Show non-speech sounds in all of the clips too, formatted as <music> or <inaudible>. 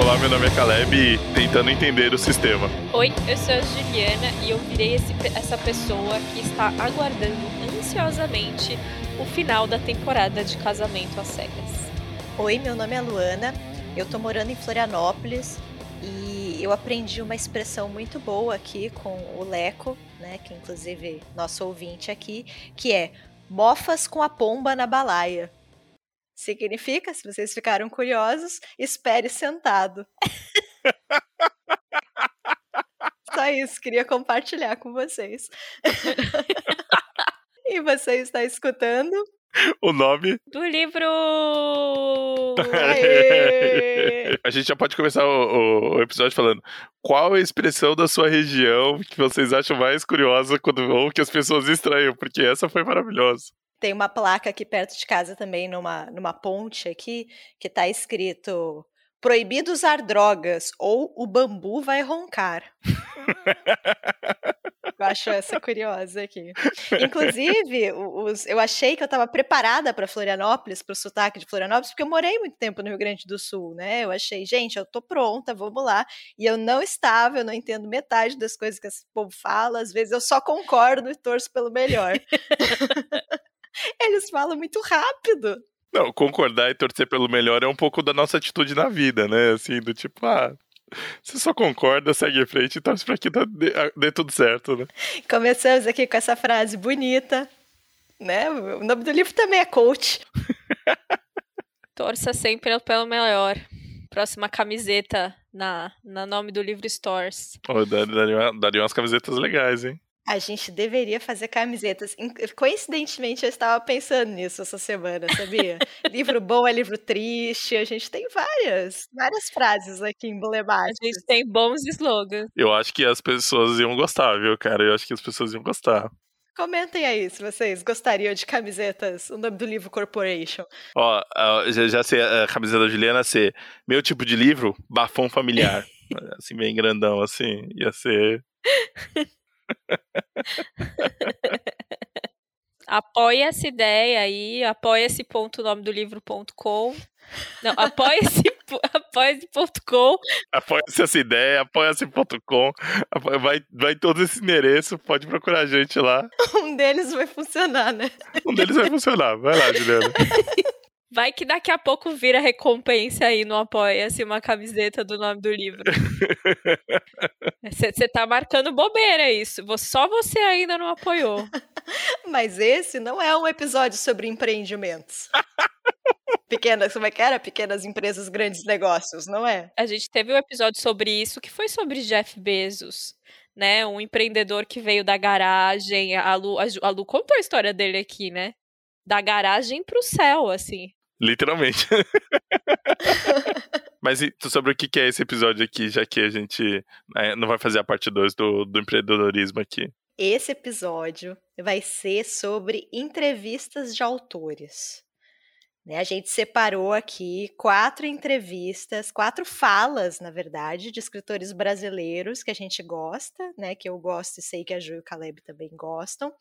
Olá, meu nome é Caleb e tentando entender o sistema. Oi, eu sou a Juliana e eu virei esse, essa pessoa que está aguardando ansiosamente o final da temporada de Casamento às Cegas. Oi, meu nome é Luana, eu tô morando em Florianópolis e eu aprendi uma expressão muito boa aqui com o Leco, né, que inclusive nosso ouvinte aqui, que é mofas com a pomba na balaia. Significa, se vocês ficaram curiosos, espere sentado. <laughs> Só isso, queria compartilhar com vocês. <laughs> e você está escutando o nome do livro. a gente já pode começar o, o, episódio falando qual a expressão da sua região que vocês acham mais curiosa quando, ou que as pessoas estranham, porque essa foi maravilhosa. Tem uma placa aqui perto de casa também, numa, numa ponte aqui, que está escrito proibido usar drogas ou o bambu vai roncar. eu acho essa <laughs> curiosa aqui. Inclusive, os, eu achei que eu estava preparada para Florianópolis, para o sotaque de Florianópolis, porque eu morei muito tempo no Rio Grande do Sul, né? Eu achei, gente, eu tô pronta, vamos lá. E eu não estava, eu não entendo metade das coisas que esse povo fala, às vezes eu só concordo e torço pelo melhor. Eles falam muito rápido. Não, concordar e torcer pelo melhor é um pouco da nossa atitude na vida, né? Assim, do tipo, ah, você só concorda, segue em frente e torce pra que dê, dê tudo certo, né? Começamos aqui com essa frase bonita, né? O nome do livro também é coach. <laughs> Torça sempre pelo melhor. Próxima camiseta na, na nome do livro Stores. Oh, daria, daria umas camisetas legais, hein? A gente deveria fazer camisetas. Coincidentemente, eu estava pensando nisso essa semana, sabia? <laughs> livro bom é livro triste. A gente tem várias, várias frases aqui emblemáticas. A gente tem bons slogans. Eu acho que as pessoas iam gostar, viu, cara? Eu acho que as pessoas iam gostar. Comentem aí se vocês gostariam de camisetas. O nome do livro Corporation. Ó, já, já sei a camiseta da Juliana ser meu tipo de livro, bafão familiar. <laughs> assim, bem grandão, assim. Ia ser. <laughs> apoia essa ideia aí, apoia esse ponto nome do livro.com. Não, apoia-se <laughs> apoia-se.com. Apoia-se essa ideia, apoia-se.com. Vai, vai todo esse endereço, pode procurar a gente lá. <laughs> Um deles vai funcionar, né? Um deles vai funcionar. Vai lá, Juliana. <laughs> Vai que daqui a pouco vira recompensa aí no Apoia-se uma camiseta do nome do livro. <laughs> Você tá marcando bobeira isso. Só você ainda não apoiou. <laughs> Mas esse não é um episódio sobre empreendimentos. <laughs> Pequenas, como é que era? Pequenas empresas, grandes negócios, não é? A gente teve um episódio sobre isso que foi sobre Jeff Bezos. Né, um empreendedor que veio da garagem, a Lu, a Lu contou a história dele aqui, né? Da garagem pro céu, assim. Literalmente. <laughs> Mas sobre o que é esse episódio aqui, já que a gente né, não vai fazer a parte 2 do, do empreendedorismo aqui? Esse episódio vai ser sobre entrevistas de autores. Né, a gente separou aqui quatro entrevistas, quatro falas, na verdade, de escritores brasileiros que a gente gosta, né? Que eu gosto e sei que a Ju e o Caleb também gostam.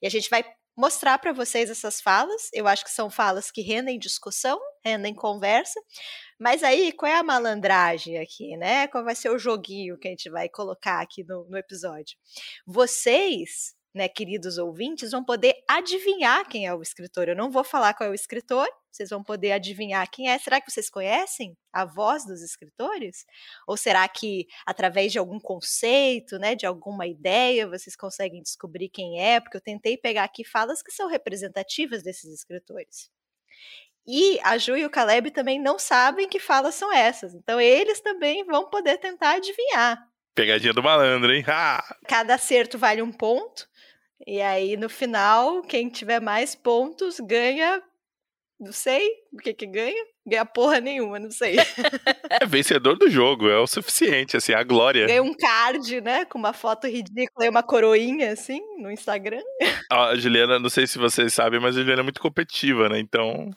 E a gente vai mostrar para vocês essas falas. Eu acho que são falas que rendem discussão, rendem conversa. Mas aí, qual é a malandragem aqui, né? Qual vai ser o joguinho que a gente vai colocar aqui no, no episódio? Vocês né, queridos ouvintes, vão poder adivinhar quem é o escritor. Eu não vou falar qual é o escritor, vocês vão poder adivinhar quem é. Será que vocês conhecem a voz dos escritores? Ou será que através de algum conceito, né, de alguma ideia, vocês conseguem descobrir quem é? Porque eu tentei pegar aqui falas que são representativas desses escritores. E a Ju e o Caleb também não sabem que falas são essas. Então eles também vão poder tentar adivinhar. Pegadinha do malandro, hein? <laughs> Ah! Cada acerto vale um ponto. E aí, no final, quem tiver mais pontos ganha. Não sei o que que ganha. Ganha porra nenhuma, não sei. É vencedor do jogo, é o suficiente, assim, a glória. Ganha um card, né? Com uma foto ridícula e uma coroinha, assim, no Instagram. A Juliana, não sei se vocês sabem, mas a Juliana é muito competitiva, né? Então.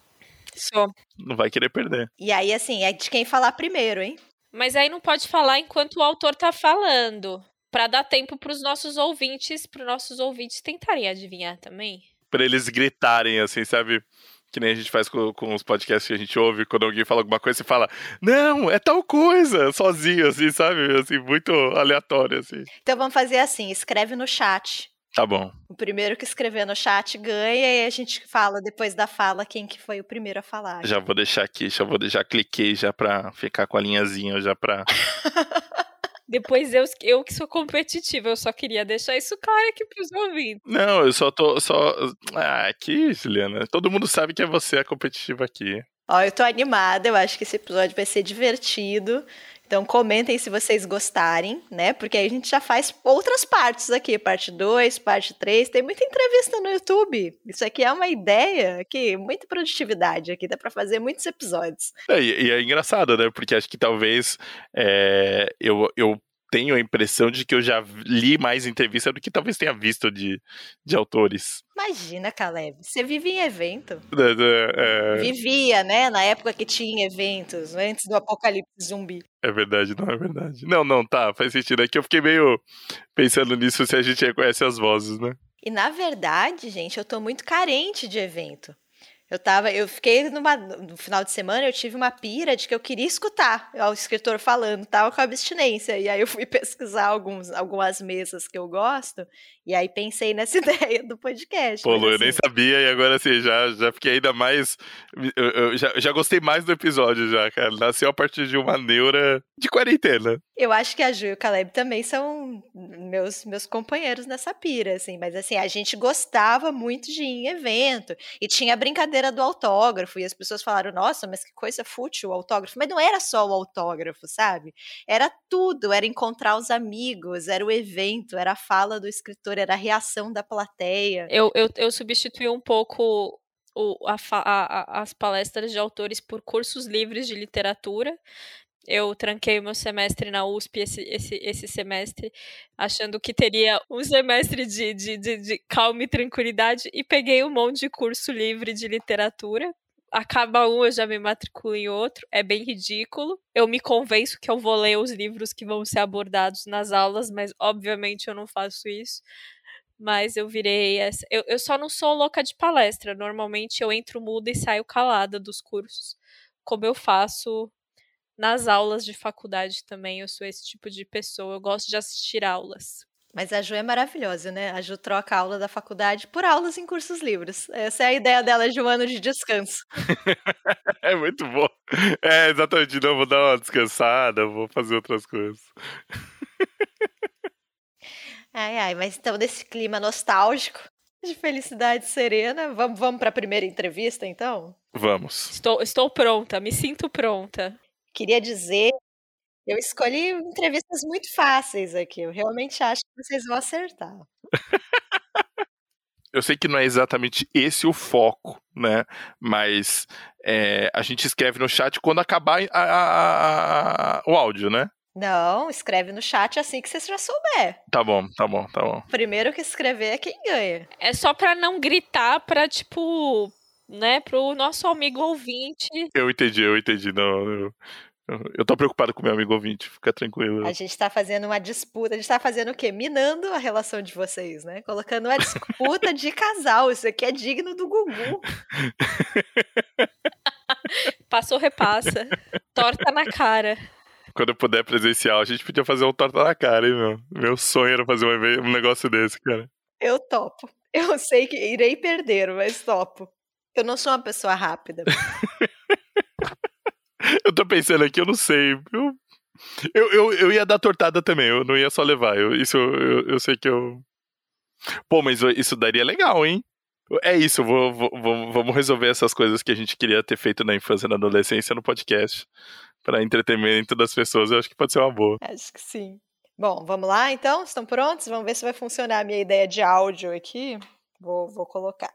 Só. Não vai querer perder. E aí, assim, é de quem falar primeiro, hein? Mas aí não pode falar enquanto o autor tá falando para dar tempo para os nossos ouvintes, para nossos ouvintes tentarem adivinhar também. Para eles gritarem assim, sabe? que nem a gente faz com, com os podcasts que a gente ouve, quando alguém fala alguma coisa, você fala, não, é tal coisa, sozinho, assim, sabe? Assim, muito aleatório, assim. Então vamos fazer assim, escreve no chat. Tá bom. O primeiro que escrever no chat ganha e a gente fala depois da fala quem que foi o primeiro a falar. Já vou deixar aqui, já vou já cliquei já pra ficar com a linhazinha já pra <laughs> Depois eu, eu que sou competitiva, eu só queria deixar isso claro aqui pros ouvintes. Não, eu só tô. Só... Ah, aqui, Juliana. Todo mundo sabe que é você a competitiva aqui. Ó, eu tô animada, eu acho que esse episódio vai ser divertido. Então comentem se vocês gostarem, né? Porque aí a gente já faz outras partes aqui, parte 2, parte 3, tem muita entrevista no YouTube. Isso aqui é uma ideia que muita produtividade aqui, dá para fazer muitos episódios. É, e, é engraçado, né? Porque acho que talvez é, eu, eu tenho a impressão de que eu já li mais entrevista do que talvez tenha visto de, de autores. Imagina, Caleb, você vive em evento. É, é... Vivia, né? Na época que tinha eventos, antes do apocalipse zumbi. É verdade, não é verdade. Não, não, tá, faz sentido. É que eu fiquei meio pensando nisso se a gente reconhece as vozes, né? E na verdade, gente, eu tô muito carente de evento. Eu tava, eu fiquei numa, no final de semana, eu tive uma pira de que eu queria escutar o escritor falando, tava com abstinência. E aí eu fui <laughs> pesquisar alguns, algumas mesas que eu gosto, e aí pensei nessa <laughs> ideia do podcast. Pô, Lu, assim... eu nem assim sabia, e agora assim, já, já fiquei ainda mais. Eu, eu já, já gostei mais do episódio, já, cara. Nasceu a partir de uma neura de quarentena. Eu acho que a Ju e o Caleb também são meus, meus companheiros nessa pira, assim, mas assim, a gente gostava muito de ir em evento, e tinha brincadeira brincadeira do autógrafo, e as pessoas falaram, nossa, mas que coisa fútil o autógrafo. Mas não era só o autógrafo, sabe? Era tudo, era encontrar os amigos, era o evento, era a fala do escritor, era a reação da plateia. Eu, eu, eu substituí um pouco o, a, a, as palestras de autores por cursos livres de literatura, eu tranquei o meu semestre na USP esse, esse, esse semestre, achando que teria um semestre de, de, de, de calma e tranquilidade, e peguei um monte de curso livre de literatura. Acaba um, eu já me matriculo em outro. É bem ridículo. Eu me convenço que eu vou ler os livros que vão ser abordados nas aulas, mas obviamente eu não faço isso mas eu virei essa. Eu, eu só não sou louca de palestra. Normalmente eu entro muda e saio calada dos cursos, como eu faço nas aulas de faculdade também, eu sou esse tipo de pessoa, eu gosto de assistir aulas. Mas a Ju é maravilhosa, né? A Ju troca a aula da faculdade por aulas em cursos livres. Essa é a ideia dela de um ano de descanso. <laughs> é muito bom. É, exatamente. Não, vou dar uma descansada, vou fazer outras coisas. <laughs> ai, ai, mas então, nesse clima nostálgico, de felicidade serena, vamos, vamos para a primeira entrevista, então? Vamos. Estou, estou pronta, me sinto pronta queria dizer, eu escolhi entrevistas muito fáceis aqui. Eu realmente acho que vocês vão acertar. eu sei que não é exatamente esse o foco, né? Mas é, a gente escreve no chat quando acabar a, a, a, o áudio, né? Não, escreve no chat assim que você já souber. Tá bom, tá bom, tá bom. Primeiro que escrever é quem ganha. É só pra não gritar pra, tipo, né, pro nosso amigo ouvinte. Eu entendi, eu entendi. Não, eu, eu tô preocupado com meu amigo ouvinte, fica tranquilo. A gente tá fazendo uma disputa, a gente tá fazendo o quê? Minando a relação de vocês, né? Colocando uma disputa de casal. Isso aqui é digno do Gugu. <laughs> Passou, repassa. Torta na cara. Quando eu puder presencial, a gente podia fazer um torta na cara, hein, meu? Meu sonho era fazer um negócio desse, cara. Eu topo. Eu sei que irei perder, mas topo. Eu não sou uma pessoa rápida. <laughs> eu tô pensando aqui, eu não sei. Eu, eu, eu, eu, ia dar tortada também, eu não ia só levar. Eu, isso eu, eu sei que eu. Pô, mas isso daria legal, hein? É isso, vou, vou, vamos resolver essas coisas que a gente queria ter feito na infância e na adolescência no podcast. Para entretenimento das pessoas, eu acho que pode ser uma boa. Acho que sim. Bom, vamos lá então? Estão prontos? Vamos ver se vai funcionar a minha ideia de áudio aqui. Vou, vou colocar.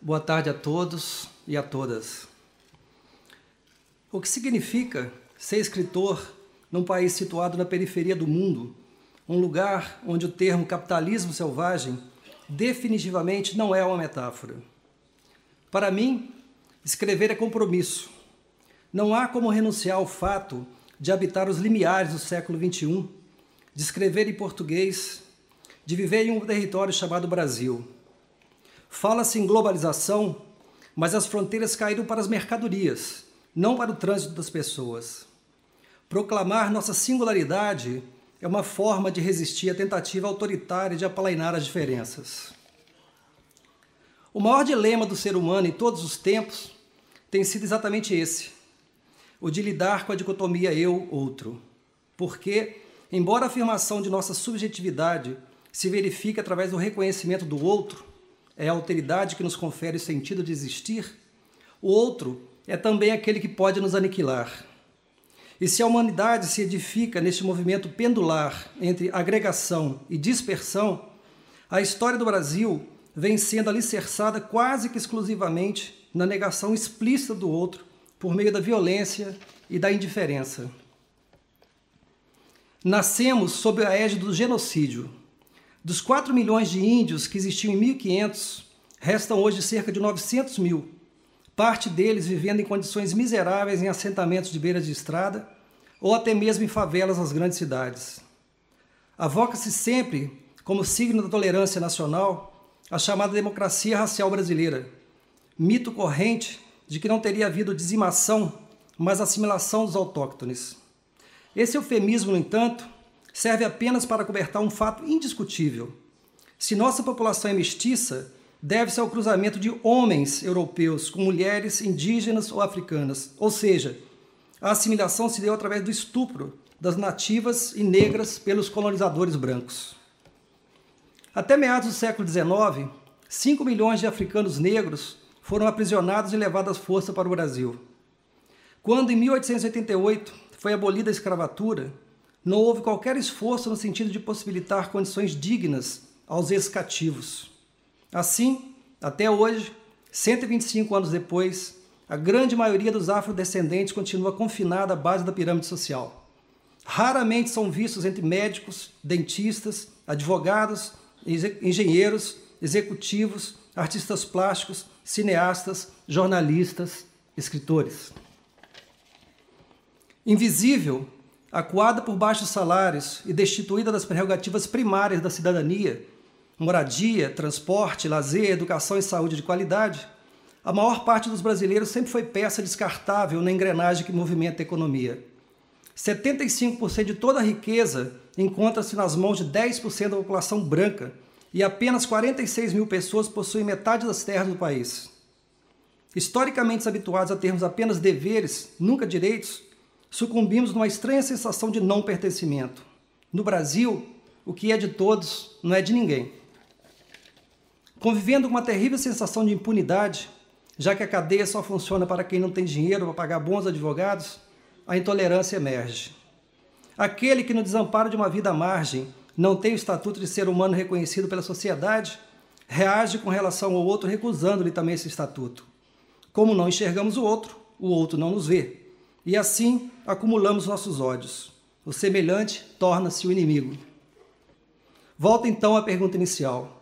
Boa tarde a todos e a todas. O que significa ser escritor num país situado na periferia do mundo, um lugar onde o termo capitalismo selvagem definitivamente não é uma metáfora. Para mim, escrever é compromisso. Não há como renunciar ao fato de habitar os limiares do século XXI, de escrever em português, de viver em um território chamado Brasil. Fala-se em globalização, mas as fronteiras caíram para as mercadorias, não para o trânsito das pessoas. Proclamar nossa singularidade é uma forma de resistir à tentativa autoritária de aplainar as diferenças. O maior dilema do ser humano em todos os tempos tem sido exatamente esse: o de lidar com a dicotomia eu-outro. Porque, embora a afirmação de nossa subjetividade se verifique através do reconhecimento do outro, é a alteridade que nos confere o sentido de existir, o outro é também aquele que pode nos aniquilar. E se a humanidade se edifica neste movimento pendular entre agregação e dispersão, a história do Brasil vem sendo alicerçada quase que exclusivamente na negação explícita do outro por meio da violência e da indiferença. Nascemos sob a égide do genocídio, dos 4 milhões de índios que existiam em 1500, restam hoje cerca de 900 mil, parte deles vivendo em condições miseráveis em assentamentos de beira de estrada ou até mesmo em favelas nas grandes cidades. Avoca-se sempre, como signo da tolerância nacional, a chamada democracia racial brasileira, mito corrente de que não teria havido dizimação, mas assimilação dos autóctones. Esse eufemismo, no entanto, serve apenas para cobertar um fato indiscutível. Se nossa população é mestiça, deve-se ao cruzamento de homens europeus com mulheres indígenas ou africanas, ou seja, a assimilação se deu através do estupro das nativas e negras pelos colonizadores brancos. Até meados do século XIX, 5 milhões de africanos negros foram aprisionados e levados à força para o Brasil. Quando, em 1888, foi abolida a escravatura, não houve qualquer esforço no sentido de possibilitar condições dignas aos ex-cativos. Assim, até hoje, 125 anos depois, a grande maioria dos afrodescendentes continua confinada à base da pirâmide social. Raramente são vistos entre médicos, dentistas, advogados, engenheiros, executivos, artistas plásticos, cineastas, jornalistas, escritores. Invisível acuada por baixos salários e destituída das prerrogativas primárias da cidadania, moradia, transporte, lazer, educação e saúde de qualidade, a maior parte dos brasileiros sempre foi peça descartável na engrenagem que movimenta a economia. 75% de toda a riqueza encontra-se nas mãos de 10% da população branca e apenas 46 mil pessoas possuem metade das terras do país. Historicamente habituados a termos apenas deveres, nunca direitos, sucumbimos numa estranha sensação de não pertencimento. No Brasil, o que é de todos não é de ninguém. Convivendo com uma terrível sensação de impunidade, já que a cadeia só funciona para quem não tem dinheiro para pagar bons advogados, a intolerância emerge. Aquele que, no desamparo de uma vida à margem, não tem o estatuto de ser humano reconhecido pela sociedade, reage com relação ao outro recusando-lhe também esse estatuto. Como não enxergamos o outro, o outro não nos vê. E assim acumulamos nossos ódios. O semelhante torna-se o inimigo. Volta então à pergunta inicial.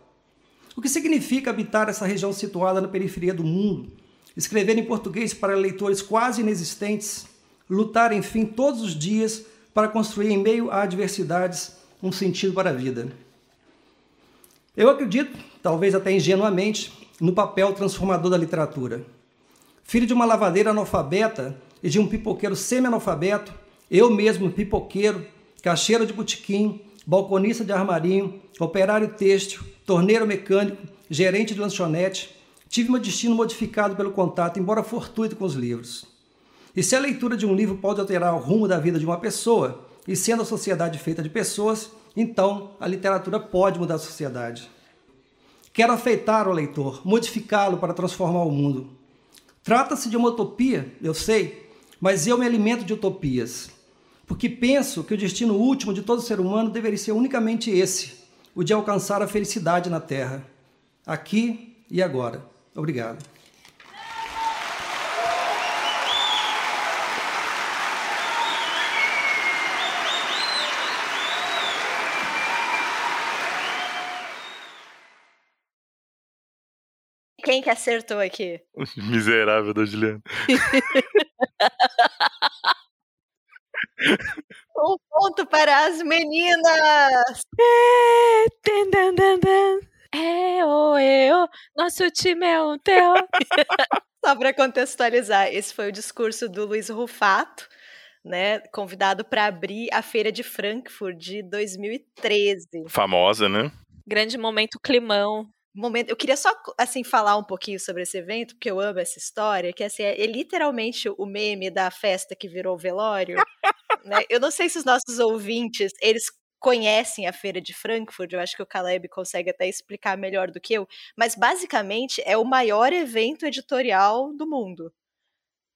O que significa habitar essa região situada na periferia do mundo? Escrever em português para leitores quase inexistentes? Lutar, enfim, todos os dias para construir em meio a adversidades um sentido para a vida? Eu acredito, talvez até ingenuamente, no papel transformador da literatura. Filho de uma lavadeira analfabeta, e de um pipoqueiro semi-analfabeto, eu mesmo pipoqueiro, caixeiro de botequim, balconista de armarinho, operário têxtil, torneiro mecânico, gerente de lanchonete, tive meu destino modificado pelo contato, embora fortuito com os livros. E se a leitura de um livro pode alterar o rumo da vida de uma pessoa, e sendo a sociedade feita de pessoas, então a literatura pode mudar a sociedade. Quero afeitar o leitor, modificá-lo para transformar o mundo. Trata-se de uma utopia, eu sei, mas eu me alimento de utopias, porque penso que o destino último de todo ser humano deveria ser unicamente esse, o de alcançar a felicidade na Terra, aqui e agora. Obrigado. Quem que acertou aqui? Miserável da Juliana. <laughs> um para as meninas! É, é, oh, é, terror, nosso time é um terror. <laughs> Só para contextualizar, esse foi o discurso do Luiz Rufato, né, convidado para abrir a feira de Frankfurt de 2013. Famosa, né? Grande momento climão. Momento, eu queria só assim falar um pouquinho sobre esse evento, porque eu amo essa história, que assim, é, é literalmente o meme da festa que virou velório. né? Eu não sei se os nossos ouvintes, eles conhecem a feira de Frankfurt, eu acho que o Caleb consegue até explicar melhor do que eu, mas basicamente é o maior evento editorial do mundo.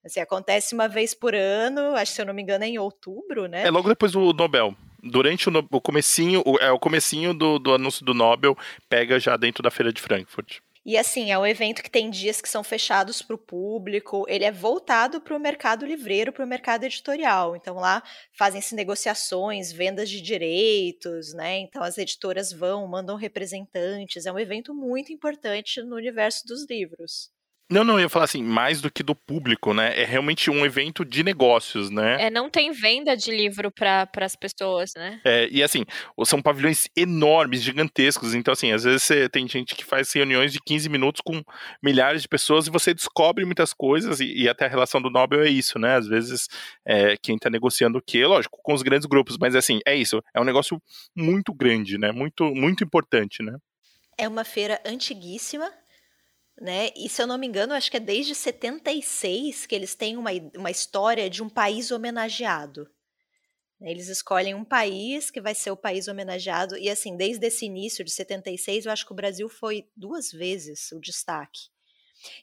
Assim, acontece uma vez por ano, acho que se eu não me engano é em outubro, né? É logo depois do Nobel. Durante o, o comecinho, o, é o comecinho do, do anúncio do Nobel, pega já dentro da feira de Frankfurt. E assim, é um evento que tem dias que são fechados para o público, ele é voltado para o mercado livreiro, para o mercado editorial. Então lá fazem-se negociações, vendas de direitos, né? Então as editoras vão, mandam representantes. É um evento muito importante no universo dos livros. Não, não, eu ia falar assim, mais do que do público, né? É realmente um evento de negócios, né? É, não tem venda de livro para as pessoas, né? É, e assim, são pavilhões enormes, gigantescos. Então, assim, às vezes você tem gente que faz reuniões de 15 minutos com milhares de pessoas e você descobre muitas coisas, e, e até a relação do Nobel é isso, né? Às vezes, é, quem tá negociando o quê? Lógico, com os grandes grupos, mas assim, é isso. É um negócio muito grande, né? Muito, muito importante, né? É uma feira antiguíssima, né? E se eu não me engano, acho que é desde 76 que eles têm uma, uma história de um país homenageado. Eles escolhem um país que vai ser o país homenageado, e assim, desde esse início de 76, eu acho que o Brasil foi duas vezes o destaque.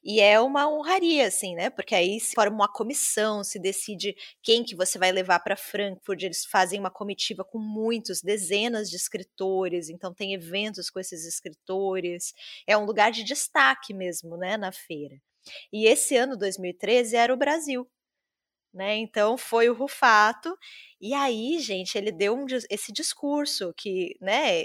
E é uma honraria, assim, né? Porque aí se forma uma comissão, se decide quem que você vai levar para Frankfurt. Eles fazem uma comitiva com muitos, dezenas de escritores, então tem eventos com esses escritores. É um lugar de destaque mesmo, né, na feira. E esse ano, 2013, era o Brasil. Né? Então foi o Rufato. E aí, gente, ele deu um, esse discurso que, né?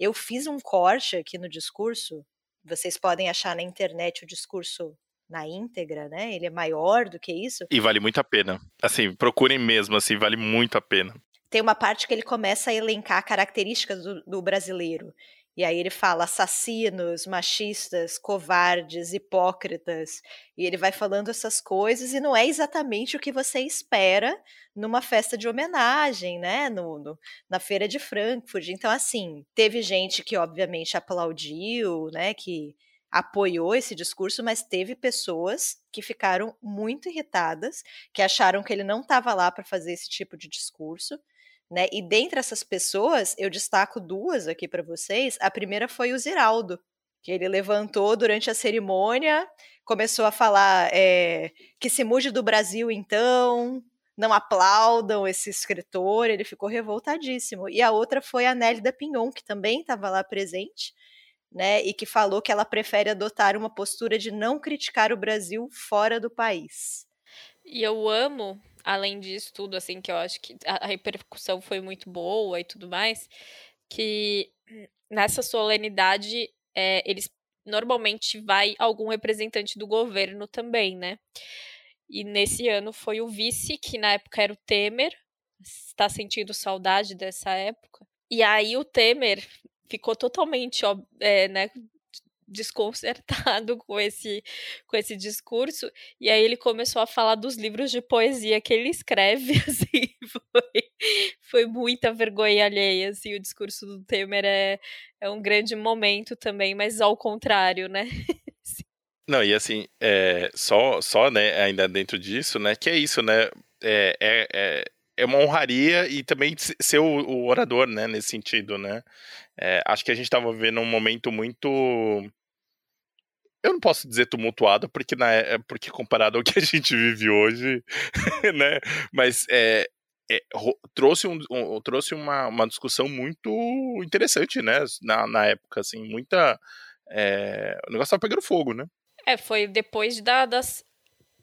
Eu fiz um corte aqui no discurso vocês podem achar na internet o discurso na íntegra, né? Ele é maior do que isso. E vale muito a pena. Assim, procurem mesmo, assim, vale muito a pena. Tem uma parte que ele começa a elencar características do, do brasileiro. E aí ele fala assassinos, machistas, covardes, hipócritas. E ele vai falando essas coisas e não é exatamente o que você espera numa festa de homenagem, né? No, no, na feira de Frankfurt. Então, assim, teve gente que obviamente aplaudiu, né? Que apoiou esse discurso, mas teve pessoas que ficaram muito irritadas, que acharam que ele não estava lá para fazer esse tipo de discurso né? E dentre essas pessoas, eu destaco duas aqui para vocês. A primeira foi o Ziraldo, que ele levantou durante a cerimônia, começou a falar é, que se mude do Brasil então, não aplaudam esse escritor, ele ficou revoltadíssimo. E a outra foi a Nélida Pinhon, que também estava lá presente, né, e que falou que ela prefere adotar uma postura de não criticar o Brasil fora do país. E eu amo além disso tudo, assim, que eu acho que a, repercussão foi muito boa e tudo mais, que nessa solenidade é, eles normalmente vai algum representante do governo também, né? E nesse ano foi o vice, que na época era o Temer, está sentindo saudade dessa época. E aí o Temer ficou totalmente é, né, desconcertado <laughs> com esse, com esse discurso, e aí ele começou a falar dos livros de poesia que ele escreve, <laughs> assim, foi, foi muita vergonha alheia, assim, o discurso do Temer é, é um grande momento também, mas ao contrário, né? <laughs> Não, e assim, é, só, só, né, ainda dentro disso, né, que é isso, né, é, é, é, é uma honraria e também ser o, o orador, né, nesse sentido, né, é, acho que a gente estava vivendo um momento muito eu não posso dizer tumultuado, porque, na, é, porque comparado ao que a gente vive hoje, <laughs> né? Mas é, é, trouxe, um, um, trouxe uma, uma discussão muito interessante, né? Na, na época, assim, muita. É, o negócio tava pegando fogo, né? É, foi depois da, das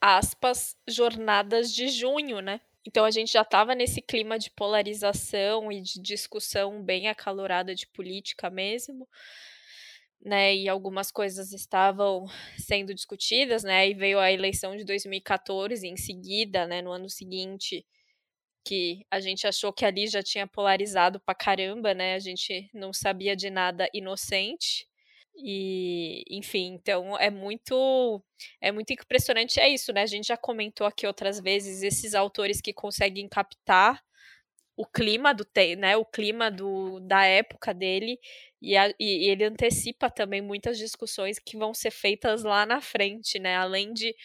aspas jornadas de junho, né? Então a gente já estava nesse clima de polarização e de discussão bem acalorada de política mesmo né, e algumas coisas estavam <laughs> sendo discutidas, né, e veio a eleição de 2014 em seguida, né, no ano seguinte, que a gente achou que ali já tinha polarizado pra caramba, né, a gente não sabia de nada inocente, E, enfim, então é muito é muito impressionante. É isso, né? A gente já comentou aqui outras vezes esses autores que conseguem captar o clima do né, o clima do, da época dele e, a, e, ele antecipa também muitas discussões que vão ser feitas lá na frente, né? Além de,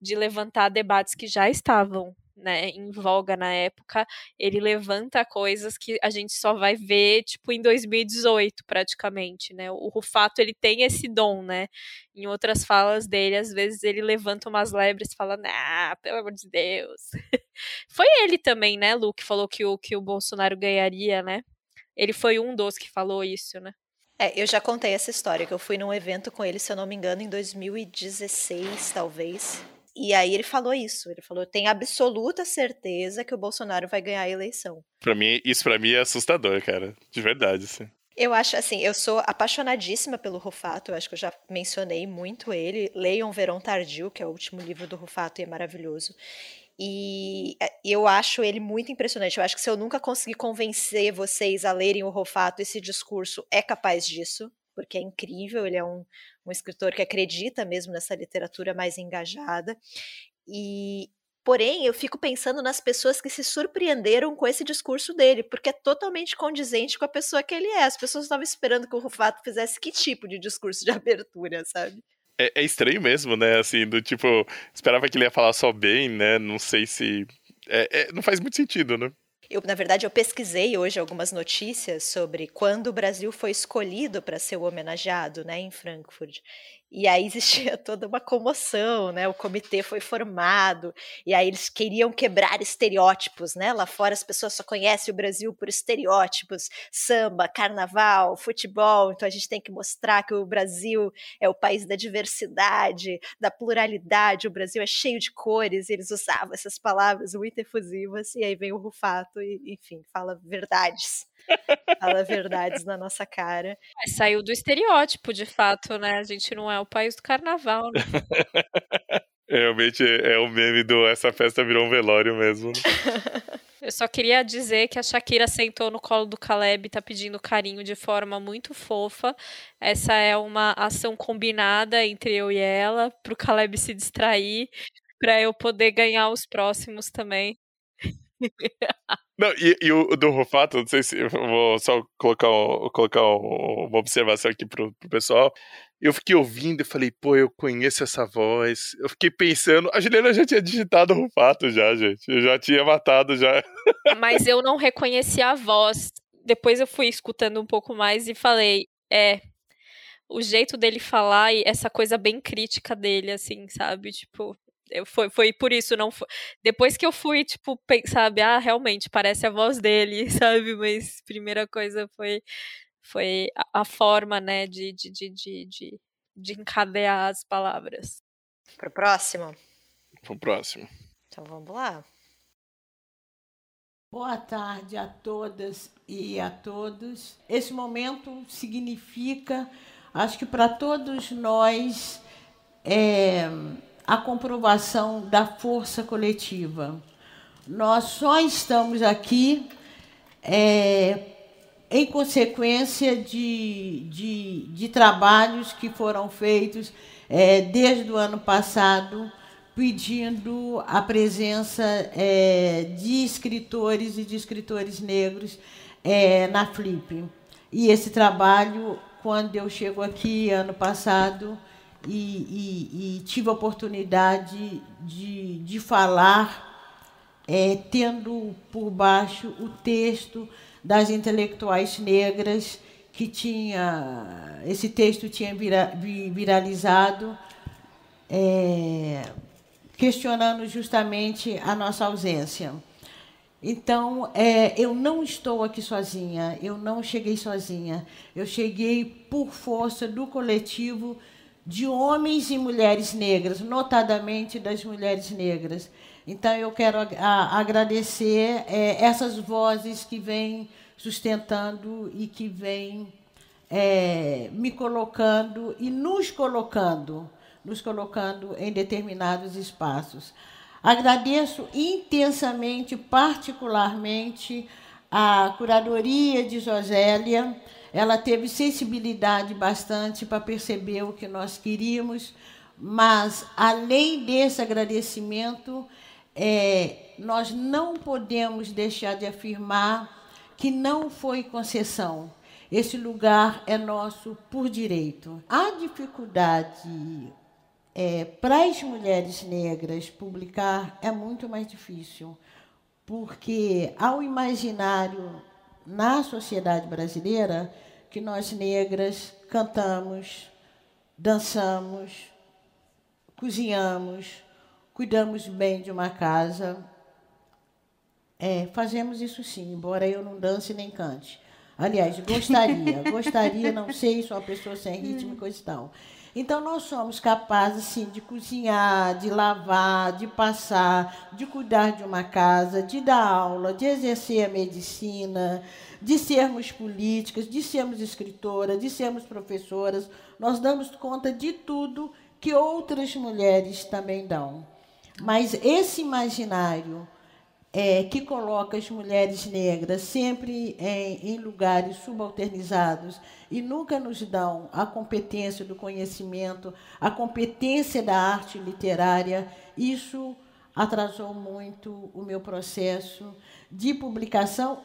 de levantar debates que já estavam né, em voga na época, ele levanta coisas que a gente só vai ver, tipo, em 2018, praticamente, né? O Rufato, ele tem esse dom, né? Em outras falas dele, às vezes ele levanta umas lebres e fala, ah, pelo amor de Deus. <laughs> foi ele também, né, Lu, que falou que o, que o Bolsonaro ganharia, né? Ele foi um dos que falou isso, né? É, eu já contei essa história, que eu fui num evento com ele, se eu não me engano, em 2016, talvez. E aí ele falou isso, ele falou, tem absoluta certeza que o Bolsonaro vai ganhar a eleição. Para mim, isso para mim é assustador, cara, de verdade, assim. Eu acho assim, eu sou apaixonadíssima pelo Rufato, eu acho que eu já mencionei muito ele. Leiam Verão Tardio, que é o último livro do Rufato e é maravilhoso. E eu acho ele muito impressionante. Eu acho que se eu nunca conseguir convencer vocês a lerem o Rufato, esse discurso é capaz disso, porque é incrível. Ele é um, um escritor que acredita mesmo nessa literatura mais engajada. E, Porém, eu fico pensando nas pessoas que se surpreenderam com esse discurso dele, porque é totalmente condizente com a pessoa que ele é. As pessoas estavam esperando que o Rufato fizesse que tipo de discurso de <laughs> abertura, sabe? É, é, estranho mesmo, né? Assim, do tipo, esperava que ele ia falar só bem, né? Não sei se. É, é, não faz muito sentido, né? Eu, na verdade, eu pesquisei hoje algumas notícias sobre quando o Brasil foi escolhido para ser o homenageado, né, em Frankfurt. E aí existia <laughs> toda uma comoção, né? O comitê foi formado e aí eles queriam quebrar estereótipos, né? Lá fora as pessoas só conhecem o Brasil por estereótipos, samba, carnaval, futebol. Então a gente tem que mostrar que o Brasil é o país da diversidade, da pluralidade. O Brasil é cheio de cores. E eles usavam essas palavras muito efusivas e aí vem o Rufato e, enfim, fala verdades. Fala verdades na nossa cara. É, saiu do estereótipo, de fato, né? A gente não é o país do carnaval, né? <laughs> Realmente é o meme do essa festa virou um velório mesmo. <laughs> Eu só queria dizer que a Shakira sentou no colo do Caleb e tá pedindo carinho de forma muito fofa. Essa é uma ação combinada entre eu e ela, pro Caleb se distrair, para eu poder ganhar os próximos também. Não, e, e, o do Rufato, não sei se eu vou só colocar, colocar uma observação aqui pro, pro pessoal. Eu fiquei ouvindo e falei, pô, eu conheço essa voz. Eu fiquei pensando, a Juliana já tinha digitado o Rufato já, gente. Eu já tinha matado já. Mas eu não reconheci a voz. Depois eu fui escutando um pouco mais e falei, é, o jeito dele falar e essa coisa bem crítica dele, assim, sabe? Tipo, foi, foi por isso, não foi. Depois que eu fui, tipo, sabe, ah, realmente, parece a voz dele, <laughs> sabe? Mas primeira coisa foi, foi a, a forma, né, de, de, de, de, de, encadear as palavras. Pro próximo? Pro próximo. Então vamos lá. Boa tarde a todas e a todos. Esse momento significa, acho que para todos nós, é, a comprovação da força coletiva. Nós só estamos aqui é, em consequência de, de, de, trabalhos que foram feitos é, desde o ano passado, pedindo a presença é, de escritores e de escritores negros é, na Flip. E esse trabalho, quando eu chego aqui ano passado, e, e, e tive a oportunidade de, de falar, é, tendo por baixo o texto das intelectuais negras que tinha esse texto tinha vira, viralizado é, questionando justamente a nossa ausência. Então, é, eu não estou aqui sozinha, eu não cheguei sozinha, eu cheguei por força do coletivo de homens e mulheres negras, notadamente das mulheres negras. Então, eu quero agradecer é, essas vozes que vêm sustentando e que vêm é, me colocando e nos colocando, nos colocando em determinados espaços. Agradeço intensamente, particularmente, a curadoria de Josélia, ela teve sensibilidade bastante para perceber o que nós queríamos, mas além desse agradecimento, é, nós não podemos deixar de afirmar que não foi concessão. Esse lugar é nosso por direito. A dificuldade é, para as mulheres negras publicar é muito mais difícil, porque ao imaginário na sociedade brasileira que nós negras cantamos, dançamos, cozinhamos, cuidamos bem de uma casa. É, fazemos isso sim, embora eu não dance nem cante. Aliás, gostaria, <laughs> gostaria, não sei, sou uma pessoa sem ritmo e coisa e tal. Então, nós somos capazes, sim, de cozinhar, de lavar, de passar, de cuidar de uma casa, de dar aula, de exercer a medicina, de sermos políticas, de sermos escritoras, de sermos professoras. Nós damos conta de tudo que outras mulheres também dão. Mas esse imaginário é, que coloca as mulheres negras sempre em, em lugares subalternizados e nunca nos dão a competência do conhecimento, a competência da arte literária, isso atrasou muito o meu processo de publicação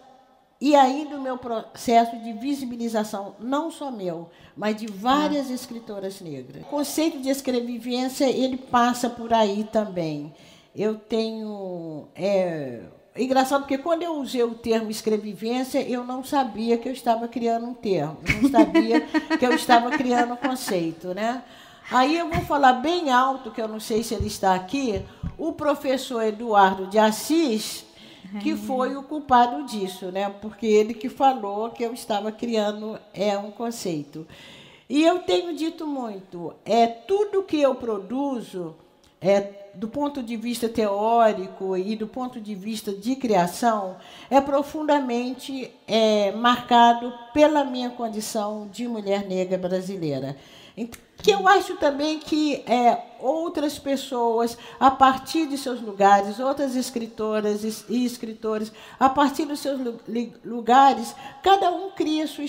e ainda o meu processo de visibilização, não só meu, mas de várias escritoras negras. O conceito de escrevivência, ele passa por aí também eu tenho. É, engraçado porque quando eu usei o termo escrevivência, eu não sabia que eu estava criando um termo, não sabia que eu estava criando um conceito, né? Aí eu vou falar bem alto, que eu não sei se ele está aqui, o professor Eduardo de Assis, que foi o culpado disso, né? Porque ele que falou que eu estava criando é um conceito. E eu tenho dito muito, é tudo que eu produzo é do ponto de vista teórico e do ponto de vista de criação, é profundamente é, marcado pela minha condição de mulher negra brasileira. Que eu acho também que é, outras pessoas, a partir de seus lugares, outras escritoras e escritores, a partir dos seus lugares, cada um cria a sua,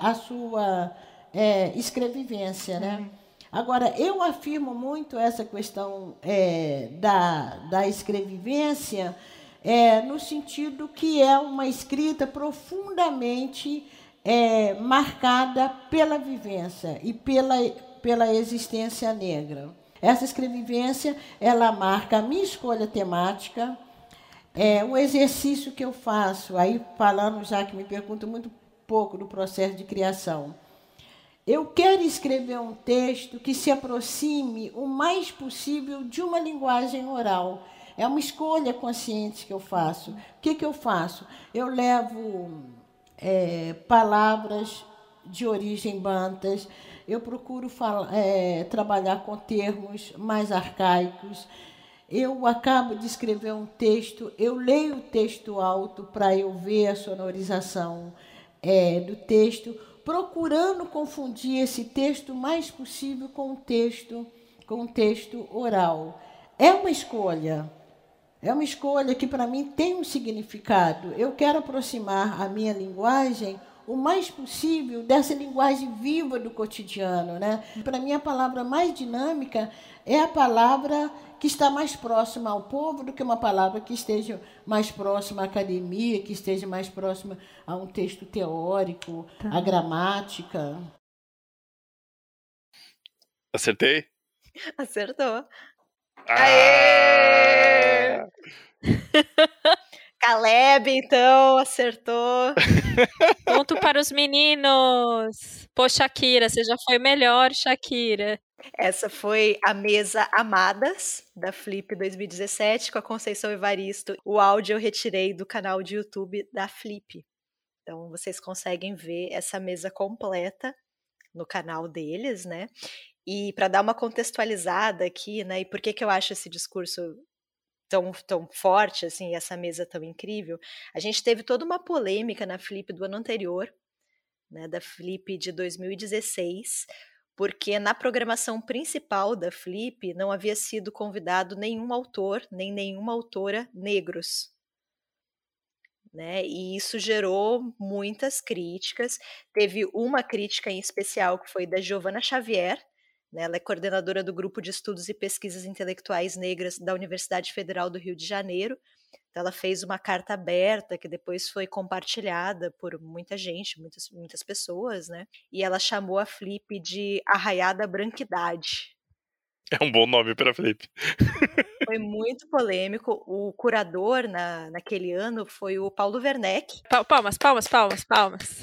a sua é, escrevivência. Né? Uhum. Agora, eu afirmo muito essa questão é, da, da escrevivência é, no sentido que é uma escrita profundamente é, marcada pela vivência e pela, pela existência negra. Essa escrevivência, ela marca a minha escolha temática, é, um exercício que eu faço, aí falando já que me perguntam muito pouco do processo de criação. Eu quero escrever um texto que se aproxime o mais possível de uma linguagem oral. É uma escolha consciente que eu faço. O que, que eu faço? Eu levo é, palavras de origem bantas, eu procuro é, trabalhar com termos mais arcaicos. Eu acabo de escrever um texto, eu leio o texto alto para eu ver a sonorização é, do texto procurando confundir esse texto o mais possível com o texto, com o texto oral. É uma escolha. É uma escolha que para mim tem um significado. Eu quero aproximar a minha linguagem o mais possível dessa linguagem viva do cotidiano, né? Para mim a palavra mais dinâmica é a palavra que está mais próxima ao povo do que uma palavra que esteja mais próxima à academia, que esteja mais próxima a um texto teórico, tá. à gramática. Acertei? Acertou. Ah! Aê! <laughs> Caleb, então, acertou. <laughs> Ponto para os meninos. Pô, Shakira, você já foi melhor, Shakira. Essa foi a mesa Amadas da Flip 2017 com a Conceição Evaristo. O áudio eu retirei do canal de YouTube da Flip. Então vocês conseguem ver essa mesa completa no canal deles, né? E para dar uma contextualizada aqui, né? E por que que eu acho esse discurso tão, tão forte, assim, essa mesa tão incrível? A gente teve toda uma polêmica na Flip do ano anterior, né? Da Flip de 2016 porque na programação principal da Flip não havia sido convidado nenhum autor, nem nenhuma autora negros. né? E isso gerou muitas críticas. Teve uma crítica em especial que foi da Giovana Xavier? Ela é coordenadora do Grupo de Estudos e Pesquisas Intelectuais Negras da Universidade Federal do Rio de Janeiro. Então, ela fez uma carta aberta que depois foi compartilhada por muita gente, muitas, muitas pessoas, né? E ela chamou a Flip de Arraiada Branquidade. É um bom nome para Flip. Foi muito polêmico. O curador na, naquele ano foi o Paulo Werneck. Palmas, palmas, palmas, palmas.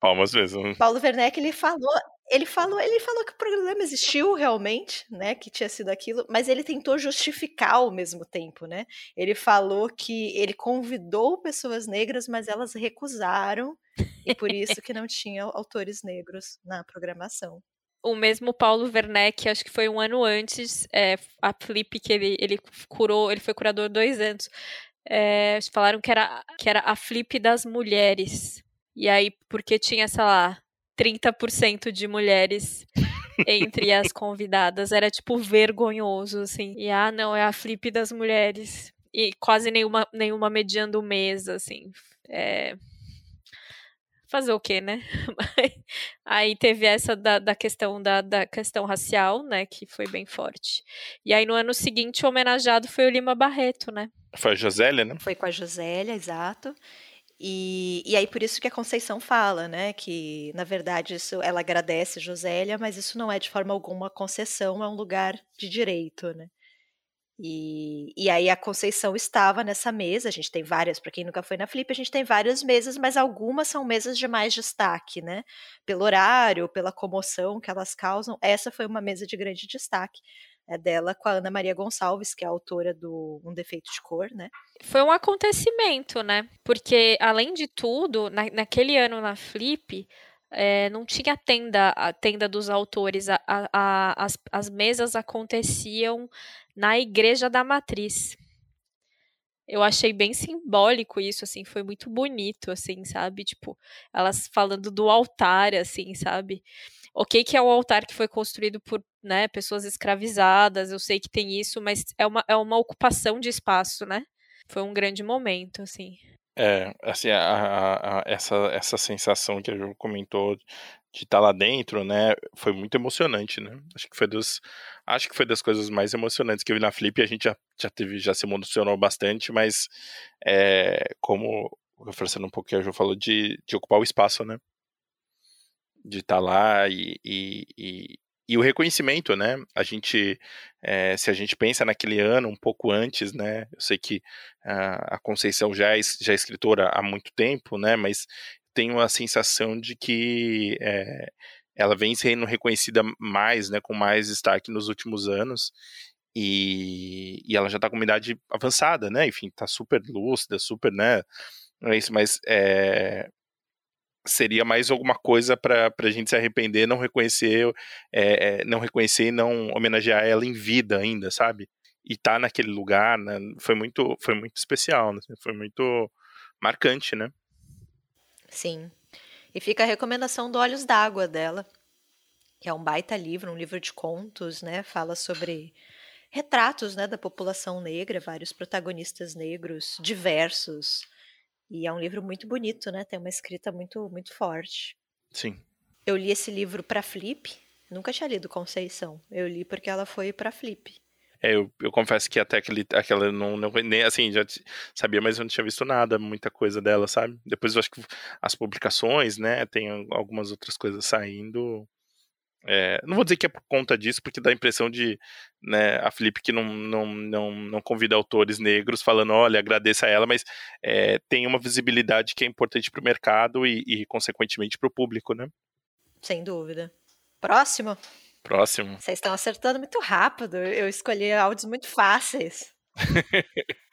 Palmas mesmo. Paulo Werneck, ele falou, ele falou, ele falou que o programa existiu realmente, né, que tinha sido aquilo, mas ele tentou justificar ao mesmo tempo, né? Ele falou que ele convidou pessoas negras, mas elas recusaram e por isso que não tinha autores negros na programação o mesmo Paulo Werneck, acho que foi um ano antes, é, a Flip que ele, ele curou, ele foi curador dois anos. É, falaram que era, que era a Flip das mulheres. E aí, porque tinha, sei lá, 30% de mulheres entre as convidadas. Era, tipo, vergonhoso, assim. E, ah, não, é a Flip das mulheres. E quase nenhuma, nenhuma mediando mesa, assim. É, fazer o quê, né? <laughs> aí teve essa da, da questão da, da, questão racial, né? Que foi bem forte. E aí no ano seguinte o homenageado foi o Lima Barreto, né? Foi a Josélia, né? Foi com a Josélia, exato. E, e aí por isso que a Conceição fala, né? Que na verdade isso ela agradece Josélia, mas isso não é de forma alguma concessão, é um lugar de direito, né? E, e aí a Conceição estava nessa mesa, a gente tem várias, para quem nunca foi na Flip, a gente tem várias mesas, mas algumas são mesas de mais destaque, né? Pelo horário, pela comoção que elas causam. Essa foi uma mesa de grande destaque. É dela com a Ana Maria Gonçalves, que é a autora do Um Defeito de Cor, né? Foi um acontecimento, né? Porque, além de tudo, na, naquele ano na Flip, é, não tinha tenda, a tenda dos autores, a, a, as, as mesas aconteciam na Igreja da Matriz. Eu achei bem simbólico isso, assim, foi muito bonito, assim, sabe? Tipo, elas falando do altar, assim, sabe? Ok que é o altar que foi construído por né, pessoas escravizadas, eu sei que tem isso, mas é uma, é uma ocupação de espaço, né? Foi um grande momento, assim. É, assim, a, a, a, essa, essa sensação que a Ju comentou de estar tá lá dentro, né, foi muito emocionante, né? Acho que foi dos, acho que foi das coisas mais emocionantes que eu vi na Flip. A gente já, já teve, já se emocionou bastante, mas é, como reforçando um pouco que a Ju falou de, de ocupar o espaço, né? De estar tá lá e, e, e, e o reconhecimento, né? A gente, é, se a gente pensa naquele ano, um pouco antes, né? Eu sei que a Conceição já é, já é escritora há muito tempo, né? Mas tenho a sensação de que é, ela vem sendo reconhecida mais, né? Com mais destaque nos últimos anos. E, e ela já está com uma idade avançada, né? Enfim, está super lúcida, super, né? Não é isso, mas é, seria mais alguma coisa para a gente se arrepender, não reconhecer, é, não reconhecer e não homenagear ela em vida ainda, sabe? E tá naquele lugar, né? Foi muito, foi muito especial, né? Foi muito marcante, né? Sim. E fica a recomendação do Olhos d'Água dela, que é um baita livro, um livro de contos, né? Fala sobre retratos, né, da população negra, vários protagonistas negros diversos e é um livro muito bonito, né? Tem uma escrita muito, muito forte. Sim. Eu li esse livro para Flip. Nunca tinha lido Conceição. Eu li porque ela foi para Flip. É, eu, eu confesso que até aquele, aquela não, não nem assim, já sabia, mas eu não tinha visto nada, muita coisa dela, sabe? Depois eu acho que as publicações, né, tem algumas outras coisas saindo. É, não vou dizer que é por conta disso, porque dá a impressão de né, a Felipe que não, não, não, não convida autores negros falando, olha, agradeça a ela, mas é, tem uma visibilidade que é importante para o mercado e, e consequentemente, para o público, né? Sem dúvida. Próximo? Próximo. Vocês estão acertando muito rápido. Eu escolhi áudios muito fáceis. <laughs>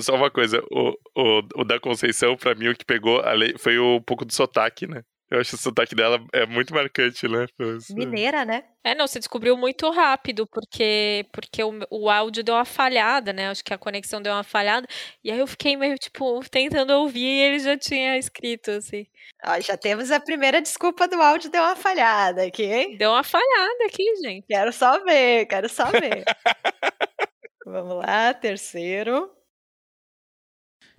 Só uma coisa, o, o, o da Conceição, para mim, o que pegou foi o um pouco do sotaque, né? Eu acho o sotaque dela é muito marcante, né? Mineira, né? É, não, você descobriu muito rápido, porque, porque o, o áudio deu uma falhada, né? Acho que a conexão deu uma falhada. E aí eu fiquei meio, tipo, tentando ouvir e ele já tinha escrito, assim. Ó, já temos a primeira desculpa do áudio deu uma falhada aqui, hein? Deu uma falhada aqui, gente. Quero só ver, quero só ver. <laughs> Vamos lá, terceiro.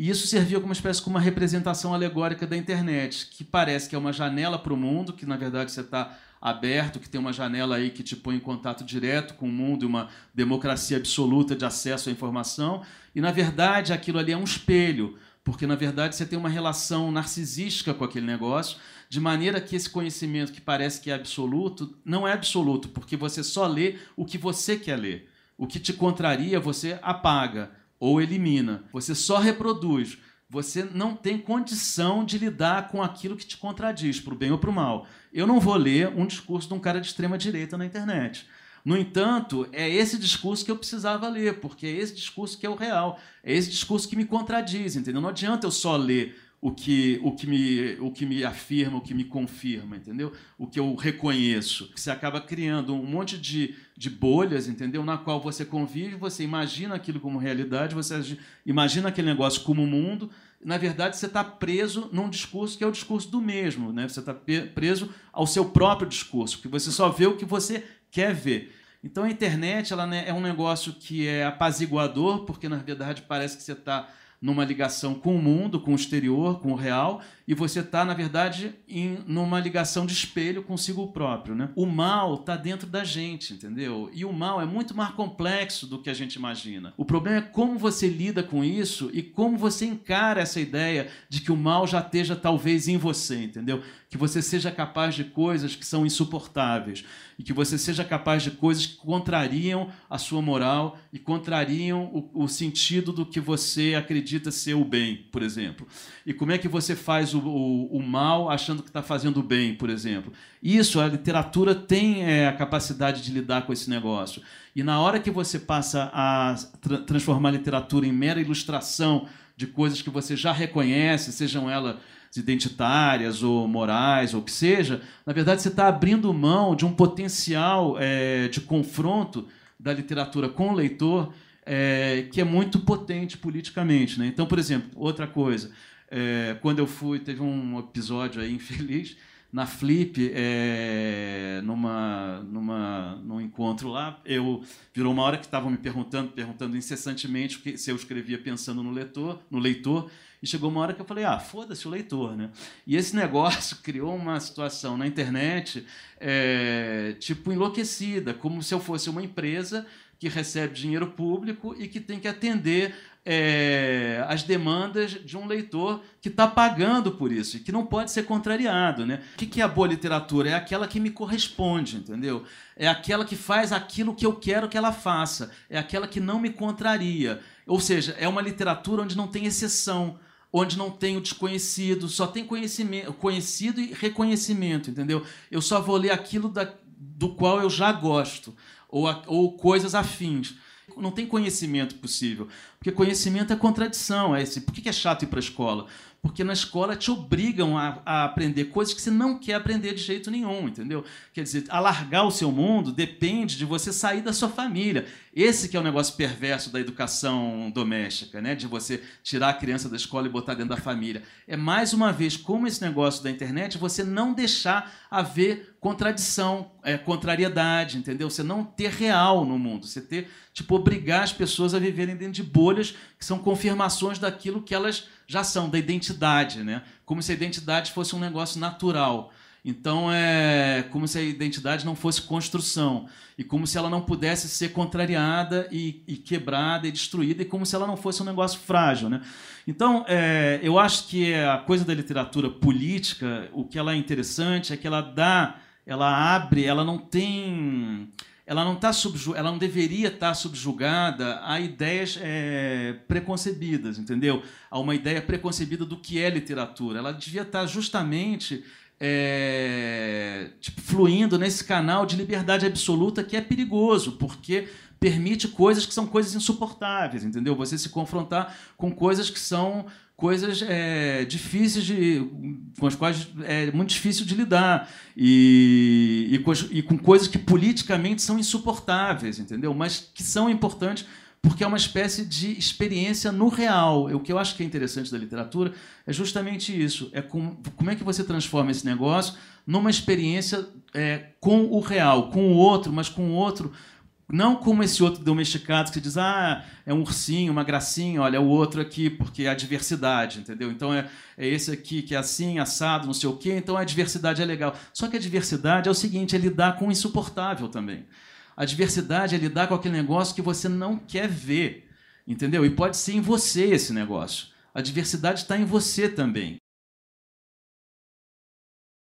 E isso servia como uma espécie de uma representação alegórica da internet, que parece que é uma janela para o mundo, que na verdade você está aberto, que tem uma janela aí que te põe em contato direto com o mundo uma democracia absoluta de acesso à informação. E na verdade aquilo ali é um espelho, porque na verdade você tem uma relação narcisística com aquele negócio, de maneira que esse conhecimento que parece que é absoluto não é absoluto, porque você só lê o que você quer ler. O que te contraria, você apaga ou elimina. Você só reproduz. Você não tem condição de lidar com aquilo que te contradiz, para o bem ou para o mal. Eu não vou ler um discurso de um cara de extrema direita na internet. No entanto, é esse discurso que eu precisava ler, porque é esse discurso que é o real, é esse discurso que me contradiz, entendeu? Não adianta eu só ler o que, o que, me, o que me afirma, o que me confirma, entendeu? O que eu reconheço. Você acaba criando um monte de, de bolhas, entendeu? Na qual você convive, você imagina aquilo como realidade, você imagina aquele negócio como mundo. Na verdade, você está preso num discurso que é o discurso do mesmo, né? Você está preso ao seu próprio discurso, porque você só vê o que você quer ver. Então a internet ela né, é um negócio que é apaziguador, porque na verdade parece que você está numa ligação com o mundo, com o exterior, com o real, e você está, na verdade, em numa ligação de espelho consigo próprio. Né? O mal está dentro da gente, entendeu? E o mal é muito mais complexo do que a gente imagina. O problema é como você lida com isso e como você encara essa ideia de que o mal já esteja talvez em você, entendeu? Que você seja capaz de coisas que são insuportáveis e que você seja capaz de coisas que contrariam a sua moral e contrariam o, o sentido do que você acredita ser o bem, por exemplo. E como é que você faz o, o, o mal achando que está fazendo o bem, por exemplo. Isso, a literatura tem é, a capacidade de lidar com esse negócio. E na hora que você passa a tra transformar a literatura em mera ilustração de coisas que você já reconhece, sejam elas identitárias ou morais ou o que seja, na verdade você está abrindo mão de um potencial é, de confronto da literatura com o leitor é, que é muito potente politicamente. Né? Então, por exemplo, outra coisa, é, quando eu fui, teve um episódio aí <laughs> infeliz na Flip, é, numa, numa, num encontro lá, eu virou uma hora que estavam me perguntando, perguntando incessantemente que, se eu escrevia pensando no leitor, no leitor, e chegou uma hora que eu falei, ah, foda-se o leitor, né? E esse <laughs> negócio criou uma situação na internet, é, tipo enlouquecida, como se eu fosse uma empresa que recebe dinheiro público e que tem que atender é, as demandas de um leitor que está pagando por isso e que não pode ser contrariado. Né? O que é a boa literatura? É aquela que me corresponde, entendeu? É aquela que faz aquilo que eu quero que ela faça, é aquela que não me contraria. Ou seja, é uma literatura onde não tem exceção, onde não tem o desconhecido, só tem conhecimento, conhecido e reconhecimento, entendeu? Eu só vou ler aquilo da, do qual eu já gosto ou, a, ou coisas afins. Não tem conhecimento possível. Porque conhecimento é contradição. É esse. Por que é chato ir para a escola? porque na escola te obrigam a, a, aprender coisas que você não quer aprender de jeito nenhum, entendeu? Quer dizer, alargar o seu mundo depende de você sair da sua família. Esse que é o negócio perverso da educação doméstica, né? De você tirar a criança da escola e botar dentro da família. É mais uma vez como esse negócio da internet, você não deixar haver contradição, é, contrariedade, entendeu? Você não ter real no mundo, você ter tipo obrigar as pessoas a viverem dentro de bolhas que são confirmações daquilo que elas já são, da identidade, né? como se a identidade fosse um negócio natural. Então é como se a identidade não fosse construção e como se ela não pudesse ser contrariada e, e quebrada e destruída e como se ela não fosse um negócio frágil, né? Então é, eu acho que a coisa da literatura política, o que ela é interessante é que ela dá, ela abre, ela não tem ela não, tá ela não deveria estar tá subjugada a ideias é, preconcebidas, entendeu? A uma ideia preconcebida do que é literatura. Ela devia estar tá justamente é, tipo, fluindo nesse canal de liberdade absoluta que é perigoso, porque permite coisas que são coisas insuportáveis, entendeu? Você se confrontar com coisas que são coisas é, difíceis de com as quais é muito difícil de lidar e, e, com, e com coisas que politicamente são insuportáveis, entendeu? Mas que são importantes porque é uma espécie de experiência no real. O que eu acho que é interessante da literatura é justamente isso: é com, como é que você transforma esse negócio numa experiência é, com o real, com o outro, mas com o outro Não como esse outro domesticado que diz, ah, é um ursinho, uma gracinha, olha, é o outro aqui, porque é a diversidade, entendeu? Então é, é esse aqui que é assim, assado, não sei o quê, então a diversidade é legal. Só que a diversidade é o seguinte, é lidar com o insuportável também. A diversidade é lidar com aquele negócio que você não quer ver, entendeu? E pode ser em você esse negócio. A diversidade está em você também.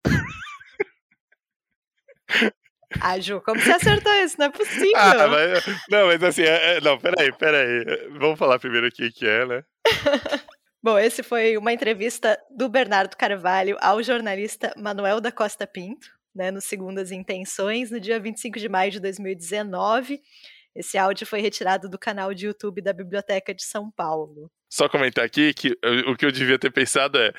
<laughs> Ah, Ju, como você acertou isso? Não é possível. Ah, mas, não, mas assim, é, é, não, peraí, peraí. Vamos falar primeiro o que é, né? <laughs> Bom, esse foi uma entrevista do Bernardo Carvalho ao jornalista Manuel da Costa Pinto, né, no Segundas Intenções, no dia 25 de maio de 2019. Esse áudio foi retirado do canal de YouTube da Biblioteca de São Paulo só comentar aqui que o que eu devia ter pensado é.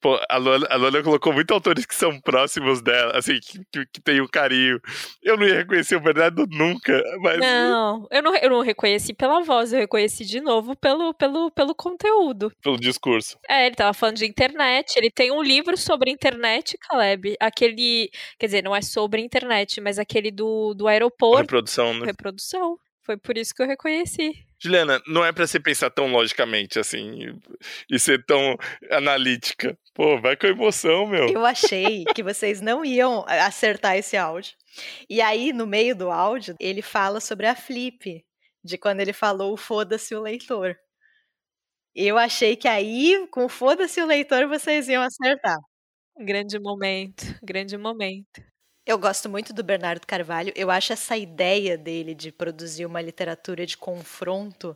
Pô, a Luana, a Luana colocou muitos autores que são próximos dela, assim, que, que, que tem um carinho. Eu não ia reconhecer o Bernardo nunca, mas. Não, eu não, eu não reconheci pela voz, eu reconheci de novo pelo, pelo, pelo conteúdo. Pelo discurso. É, ele tava falando de internet, ele tem um livro sobre internet, Caleb. Aquele. Quer dizer, não é sobre internet, mas aquele do, do aeroporto. Reprodução, né? Reprodução. Foi por isso que eu reconheci. Juliana, não é para você pensar tão logicamente assim e ser tão analítica. Pô, vai com emoção, meu. Eu achei que vocês não iam acertar esse áudio. E aí, no meio do áudio, ele fala sobre a Flip, de quando ele falou foda-se o leitor. Eu achei que aí, com foda-se o leitor, vocês iam acertar. Grande momento, grande momento. Eu gosto muito do Bernardo Carvalho. Eu acho essa ideia dele de produzir uma literatura de confronto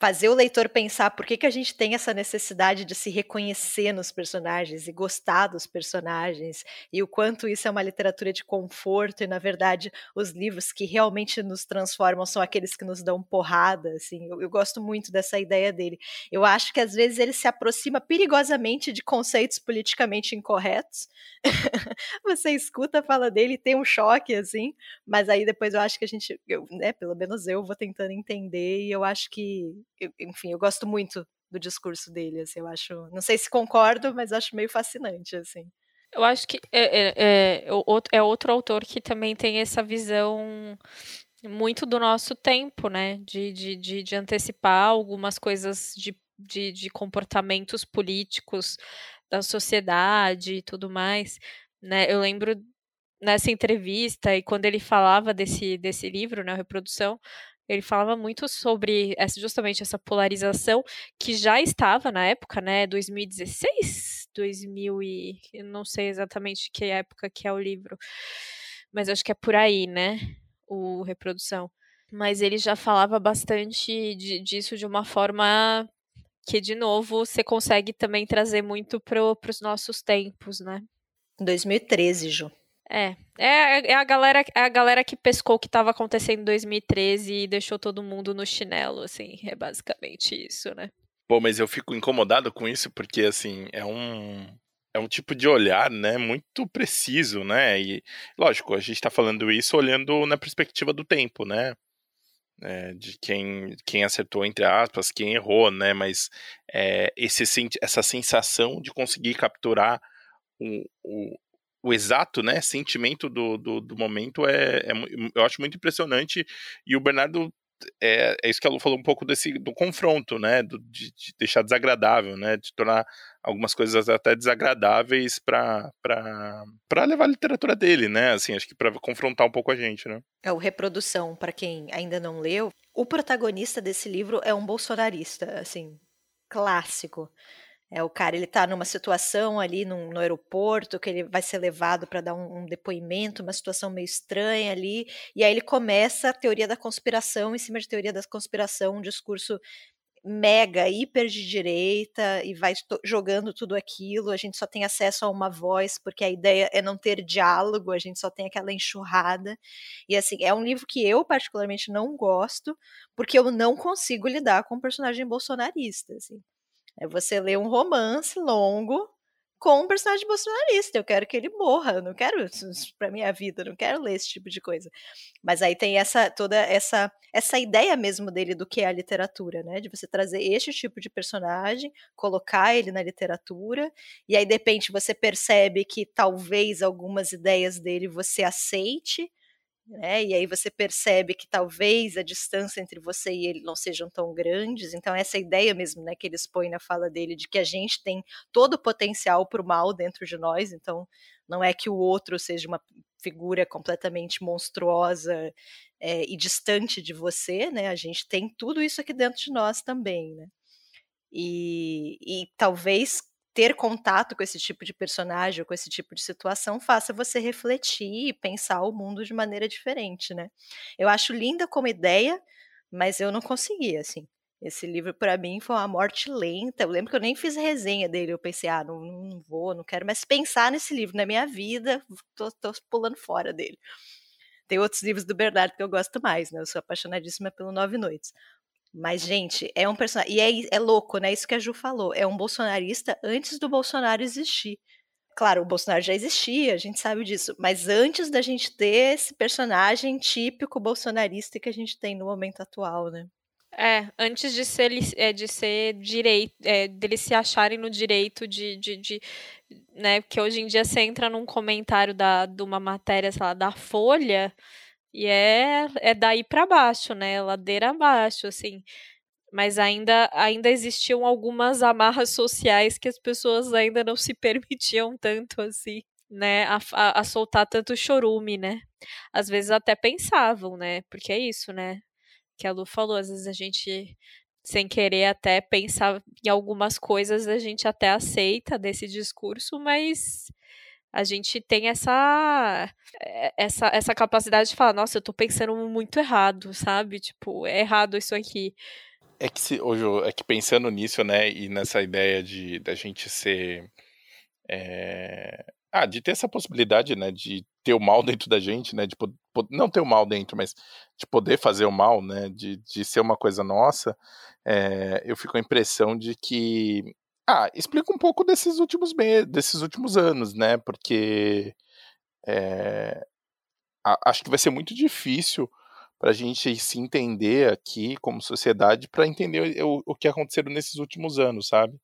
fazer o leitor pensar por que, que a gente tem essa necessidade de se reconhecer nos personagens e gostar dos personagens, e o quanto isso é uma literatura de conforto, e na verdade os livros que realmente nos transformam são aqueles que nos dão porrada, assim, eu, eu gosto muito dessa ideia dele. Eu acho que às vezes ele se aproxima perigosamente de conceitos politicamente incorretos. <laughs> Você escuta a fala dele tem um choque, assim, mas aí depois eu acho que a gente, eu, né, pelo menos eu vou tentando entender, e eu acho que eu, enfim, eu gosto muito do discurso dele, assim, eu acho, não sei se concordo, mas acho meio fascinante, assim. Eu acho que é, é, é, é outro autor que também tem essa visão muito do nosso tempo, né? De, de, de, de antecipar algumas coisas de, de, de, comportamentos políticos da sociedade e tudo mais. Né? Eu lembro nessa entrevista e quando ele falava desse, desse livro, né, Reprodução, ele falava muito sobre essa, justamente essa polarização que já estava na época, né, 2016, 2000 e eu não sei exatamente que época que é o livro, mas acho que é por aí, né, o reprodução. Mas ele já falava bastante de, disso de uma forma que, de novo, você consegue também trazer muito para os nossos tempos, né? 2013, Ju. É, é, é, a galera, é a galera que pescou o que estava acontecendo em 2013 e deixou todo mundo no chinelo, assim, é basicamente isso, né? Pô, mas eu fico incomodado com isso porque, assim, é um, é um tipo de olhar, né, muito preciso, né, e, lógico, a gente está falando isso olhando na perspectiva do tempo, né, é, de quem, quem acertou, entre aspas, quem errou, né, mas é, esse, essa sensação de conseguir capturar o, o, o exato né, sentimento do, do, do momento é, é, eu acho muito impressionante e o Bernardo é, é isso que ela falou um pouco desse do confronto, né, do, de, de, deixar desagradável, né, de tornar algumas coisas até desagradáveis para para levar a literatura dele, né, assim, acho que para confrontar um pouco a gente, né. É o reprodução para quem ainda não leu. O protagonista desse livro é um bolsonarista, assim, clássico. É, o cara ele está numa situação ali no, no, aeroporto que ele vai ser levado para dar um, um, depoimento, uma situação meio estranha ali, e aí ele começa a teoria da conspiração em cima de teoria da conspiração, um discurso mega, hiper de direita e vai jogando tudo aquilo. A gente só tem acesso a uma voz porque a ideia é não ter diálogo, a gente só tem aquela enxurrada. E assim, é um livro que eu particularmente não gosto, porque eu não consigo lidar com um personagem bolsonarista, assim. É você ler um romance longo com um personagem bolsonarista. Eu quero que ele morra, eu não quero isso para minha vida, eu não quero ler esse tipo de coisa. Mas aí tem essa toda essa essa ideia mesmo dele do que é a literatura, né? De você trazer este tipo de personagem, colocar ele na literatura, e aí de repente você percebe que talvez algumas ideias dele você aceite, né? E aí você percebe que talvez a distância entre você e ele não sejam tão grandes. Então essa ideia mesmo, né, que ele expõe na fala dele de que a gente tem todo o potencial para o mal dentro de nós. Então não é que o outro seja uma figura completamente monstruosa é, e distante de você, né? A gente tem tudo isso aqui dentro de nós também, né? E, e talvez ter contato com esse tipo de personagem, com esse tipo de situação, faça você refletir e pensar o mundo de maneira diferente, né? Eu acho linda como ideia, mas eu não consegui, assim. Esse livro, para mim, foi uma morte lenta. Eu lembro que eu nem fiz resenha dele. Eu pensei, ah, não, não vou, não quero mais pensar nesse livro na minha vida, tô, tô pulando fora dele. Tem outros livros do Bernardo que eu gosto mais, né? Eu sou apaixonadíssima pelo Nove Noites. Mas, gente, é um personagem. E é, é louco, né? Isso que a Ju falou. É um bolsonarista antes do Bolsonaro existir. Claro, o Bolsonaro já existia, a gente sabe disso. Mas antes da gente ter esse personagem típico bolsonarista que a gente tem no momento atual, né? É, antes de ser, é, de ser direito, é, deles se acharem no direito de, de, de, né, porque hoje em dia você entra num comentário da, de uma matéria, sei lá, da Folha, e é, é daí para baixo, né? Ladeira abaixo, assim. Mas ainda, ainda existiam algumas amarras sociais que as pessoas ainda não se <laughs> permitiam tanto assim, né? A, a, a soltar tanto chorume, né? Às vezes até pensavam, né? Porque é isso, né? Que a Lu falou, às vezes a gente sem querer até pensar em algumas coisas a gente até aceita desse discurso, mas a gente tem essa, eh, essa, essa capacidade de falar, nossa, eu tô pensando muito errado, sabe? Tipo, é errado isso aqui. É que se, hoje, é que pensando nisso, né, e nessa ideia de da gente ser. É... Ah, de ter essa possibilidade, né, de ter o mal <laughs> dentro da gente, né, de não ter o mal dentro, mas de poder fazer o mal, né, de, de ser uma coisa nossa, é... eu fico com a impressão de que ah, explica um pouco desses últimos meses, desses últimos anos, né? Porque é, acho que vai ser muito difícil para a gente se entender aqui como sociedade para entender o, o que aconteceu nesses últimos anos, sabe?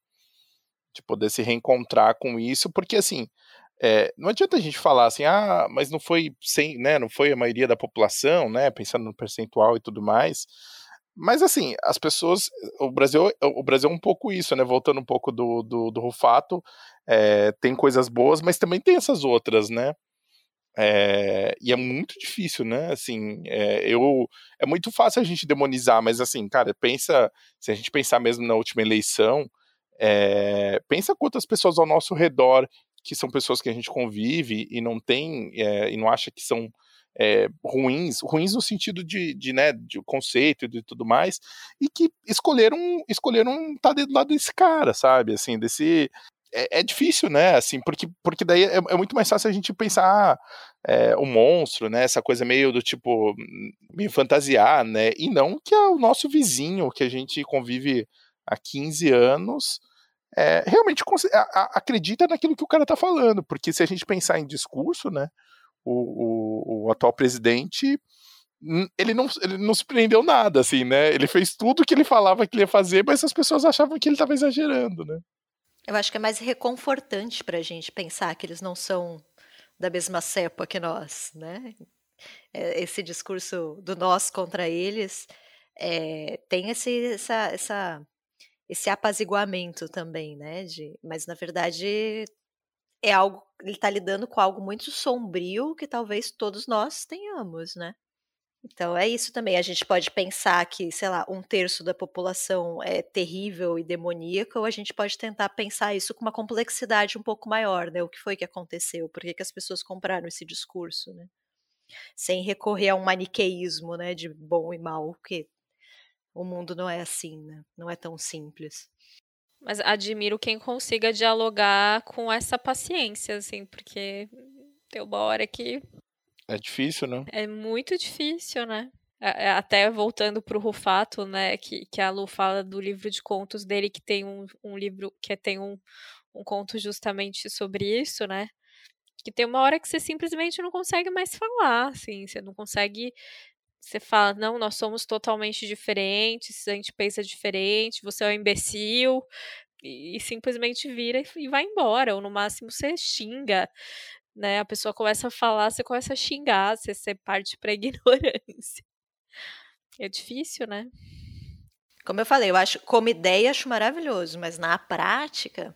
De poder se reencontrar com isso, porque assim, é, não adianta a gente falar assim, ah, mas não foi sem, né? Não foi a maioria da população, né? Pensando no percentual e tudo mais. Mas assim, as pessoas. O Brasil, o Brasil é um pouco isso, né? Voltando um pouco do, do, do Rufato, é, tem coisas boas, mas também tem essas outras, né? É, e é muito difícil, né? Assim, é, eu é muito fácil a gente demonizar, mas assim, cara, pensa se a gente pensar mesmo na última eleição, é, pensa quantas pessoas ao nosso redor que são pessoas que a gente convive e não tem e não acha que são é, ruins, ruins no sentido de, de, né, de conceito e de tudo mais, e que escolheram escolheram estar tá do lado desse cara, sabe? Assim, desse é, é, difícil, né? Assim, porque, porque daí é, é muito mais fácil a gente pensar é, o monstro, né? Essa coisa meio do tipo me fantasiar, né? E não que é o nosso vizinho que a gente convive há 15 anos. É, realmente acredita naquilo que o cara tá falando, porque se a gente pensar em discurso, né, o, o, o atual presidente ele não, ele não surpreendeu nada, assim, né? Ele fez tudo o que ele falava que ele ia fazer, mas as pessoas achavam que ele estava exagerando, né? Eu acho que é mais reconfortante para a gente pensar que eles não são da mesma cepa que nós, né? É, esse discurso do nós contra eles é, tem esse, essa, essa, esse apaziguamento também, né? De, mas na verdade é algo, ele está lidando com algo muito sombrio que talvez todos nós tenhamos, né? Então é isso também. A gente pode pensar que, sei lá, um terço da população é terrível e demoníaca, ou a gente pode tentar pensar isso com uma complexidade um pouco maior, né? O que foi que aconteceu? Por que, que as pessoas compraram esse discurso, né? Sem recorrer a um maniqueísmo, né? De bom e mal, porque o mundo não é assim, né? Não é tão simples. Mas admiro quem consiga dialogar com essa paciência, assim, porque tem uma hora que. É difícil, né? É muito difícil, né? É, até voltando para o Rufato, né, que, que a Lu fala do livro de contos dele, que tem um, um livro, que tem um, um conto justamente sobre isso, né? Que tem uma hora que você simplesmente não consegue mais falar, assim, você não consegue você fala, não, nós somos totalmente diferentes, a gente pensa diferente, você é um imbecil, e, e simplesmente vira e, e vai embora, ou no máximo você xinga. né? A pessoa começa a falar, você começa a xingar, você, você parte pra <laughs> ignorância. É difícil, né? Como eu falei, eu acho, como ideia, acho maravilhoso, mas na prática,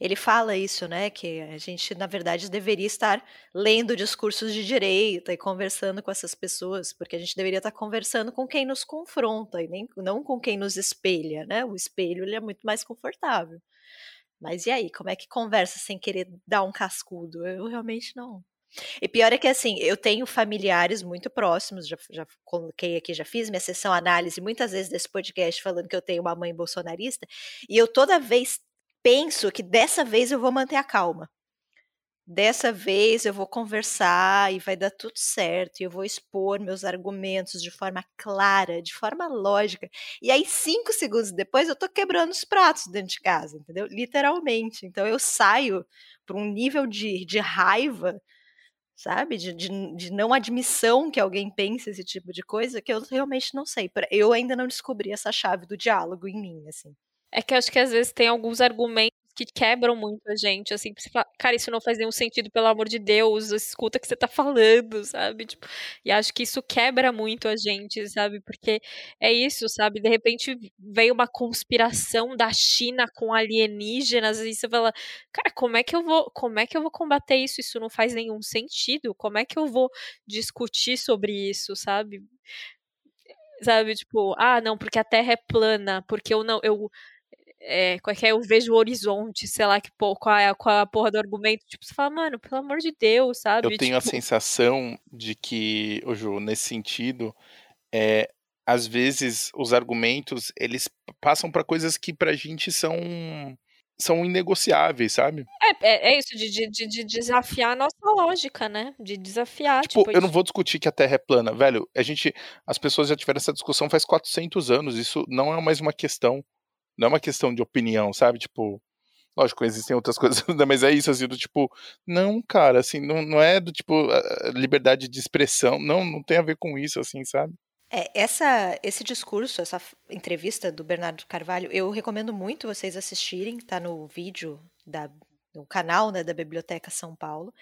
ele fala isso, né? Que a gente, na verdade, deveria estar lendo discursos de direita e conversando com essas pessoas, porque a gente deveria estar conversando com quem nos confronta e nem, não com quem nos espelha, né? O espelho ele é muito mais confortável. Mas e aí, como é que conversa sem querer dar um cascudo? Eu realmente não. E pior é que assim, eu tenho familiares muito próximos, já, já coloquei aqui, já fiz minha sessão análise muitas vezes desse podcast falando que eu tenho uma mãe bolsonarista, e eu toda vez penso que dessa vez eu vou manter a calma. Dessa vez eu vou conversar e vai dar tudo certo, e eu vou expor meus argumentos de forma clara, de forma lógica. E aí, cinco segundos depois, eu tô quebrando os pratos dentro de casa, entendeu? Literalmente. Então eu saio para um nível de, de raiva sabe? De, de, de, não admissão que alguém pense esse tipo de coisa, que eu realmente não sei. Eu ainda não descobri essa chave do diálogo em mim, assim. É que acho que às vezes tem alguns argumentos que quebram muito a gente, assim, você falar, cara, isso não faz nenhum sentido, pelo amor de Deus, escuta o que você tá falando, <laughs> sabe? Tipo, e acho que isso quebra muito a gente, sabe? Porque é isso, sabe? De repente veio uma conspiração da China com alienígenas e você fala, cara, como é que eu vou, como é que eu vou combater isso? Isso não faz nenhum sentido. Como é que eu vou discutir sobre isso, sabe? Sabe, tipo, ah, não, porque a Terra é plana, porque eu não, eu é, qual é que é, eu vejo o horizonte, sei lá que qual é, qual é a porra do argumento. Tipo, você fala, mano, pelo amor de Deus, sabe? Eu tenho tipo... a sensação de que, o Ju, nesse sentido, é, às vezes os argumentos eles passam para coisas que pra gente são são inegociáveis, sabe? É, é, é isso, de, de, de, desafiar a nossa lógica, né? De desafiar. Tipo, tipo eu não vou discutir que a Terra é plana, velho. A gente, as pessoas já tiveram essa discussão faz 400 anos. Isso não é mais uma questão não é uma questão de opinião, sabe? Tipo, lógico, existem outras <laughs> coisas, mas é isso, assim, do tipo, não, cara, assim, não, não é do tipo, liberdade de expressão, não, não tem a ver com isso, assim, sabe? É, essa, esse discurso, essa entrevista do Bernardo Carvalho, eu recomendo muito vocês assistirem, tá no vídeo da, no canal né, da Biblioteca São Paulo.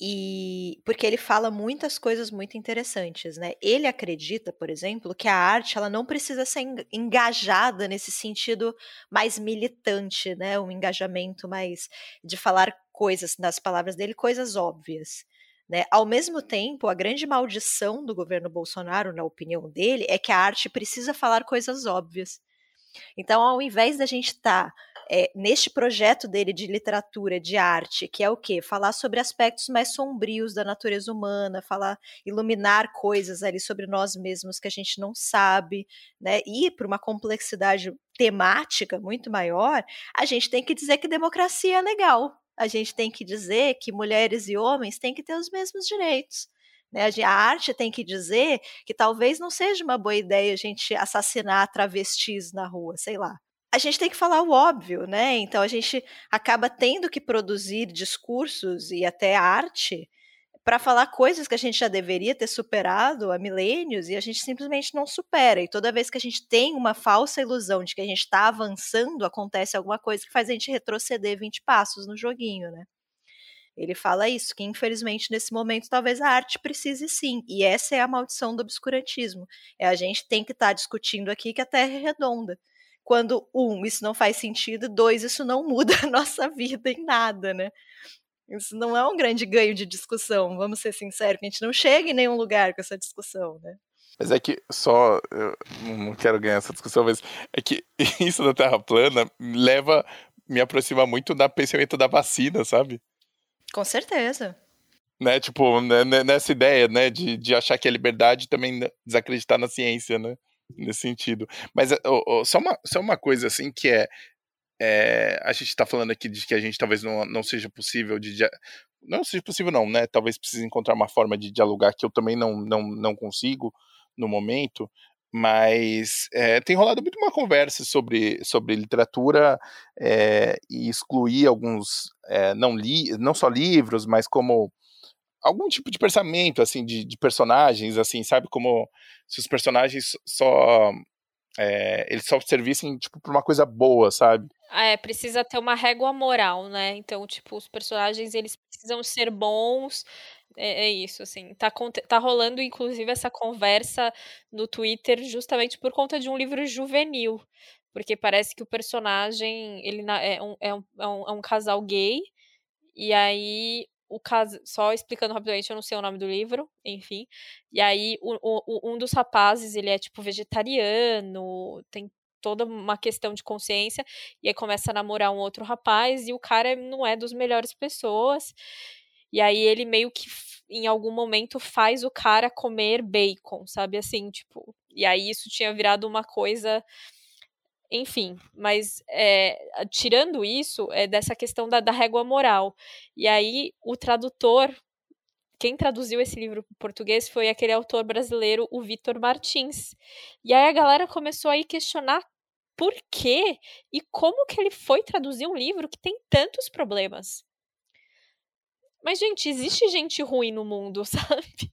E porque ele fala muitas coisas muito interessantes, né? Ele acredita, por exemplo, que a arte ela não precisa ser engajada nesse sentido mais militante, né? Um engajamento mais de falar coisas, nas palavras dele, coisas óbvias. Né? Ao mesmo tempo, a grande maldição do governo Bolsonaro, na opinião dele, é que a arte precisa falar coisas óbvias. Então, ao invés da gente estar tá é, neste projeto dele de literatura, de arte, que é o quê? Falar sobre aspectos mais sombrios da natureza humana, falar, iluminar coisas ali sobre nós mesmos que a gente não sabe, né? Ir para uma complexidade temática muito maior, a gente tem que dizer que democracia é legal. A gente tem que dizer que mulheres e homens têm que ter os mesmos direitos. Né? A arte tem que dizer que talvez não seja uma boa ideia a gente assassinar travestis na rua, sei lá a gente tem que falar o óbvio, né? Então a gente acaba tendo que produzir discursos e até arte para falar coisas que a gente já deveria ter superado há milênios e a gente simplesmente não supera. E toda vez que a gente tem uma falsa ilusão de que a gente está avançando, acontece alguma coisa que faz a gente retroceder 20 passos no joguinho, né? Ele fala isso, que infelizmente nesse momento talvez a arte precise sim. E essa é a maldição do obscurantismo. É a gente tem que estar tá discutindo aqui que a Terra é redonda quando, um, isso não faz sentido, dois, isso não muda <laughs> a nossa vida em nada, né? Isso não é um grande ganho de discussão, vamos ser sinceros, que a gente não chega em nenhum lugar com essa discussão, né? Mas é que só, eu não quero ganhar essa discussão, mas é que <laughs> isso da Terra plana leva, me aproxima muito do pensamento da vacina, sabe? Com certeza. Né, tipo, né, né, nessa ideia, né, de, de achar que é liberdade também desacreditar na ciência, né? nesse sentido. Mas oh, oh, só, uma, só uma coisa assim que é, é a gente está falando aqui de que a gente talvez não, não seja possível de não seja possível não, né? Talvez precise encontrar uma forma de dialogar que eu também não não, não consigo no momento. Mas é, tem rolado muito uma conversa sobre, sobre literatura é, e excluir alguns, é, não, li, não só livros, mas como algum tipo de pensamento, assim, de, de, personagens, assim, sabe? Como se os personagens só. Eles só servissem, tipo, pra uma coisa boa, sabe? É, precisa ter uma régua moral, né? Então, tipo, os personagens eles precisam ser bons. É, é isso, assim. Tá, tá rolando, inclusive, essa conversa no Twitter justamente por conta de um livro juvenil. Porque parece que o personagem ele é um, é um, é um, é um casal gay. E aí o caso, só explicando rapidamente, eu não sei o nome do livro, enfim. E aí o, o, um dos rapazes, ele é tipo vegetariano, tem toda uma questão de consciência, e aí começa a namorar um outro rapaz, e o cara não é dos melhores pessoas. E aí ele meio que em algum momento faz o cara comer bacon, sabe assim, tipo. E aí isso tinha virado uma coisa enfim, mas é, tirando isso, é dessa questão da, da régua moral. E aí, o tradutor, quem traduziu esse livro para português foi aquele autor brasileiro, o Vitor Martins. E aí a galera começou a questionar por quê e como que ele foi traduzir um livro que tem tantos problemas. Mas, gente, existe gente ruim no mundo, <laughs> sabe?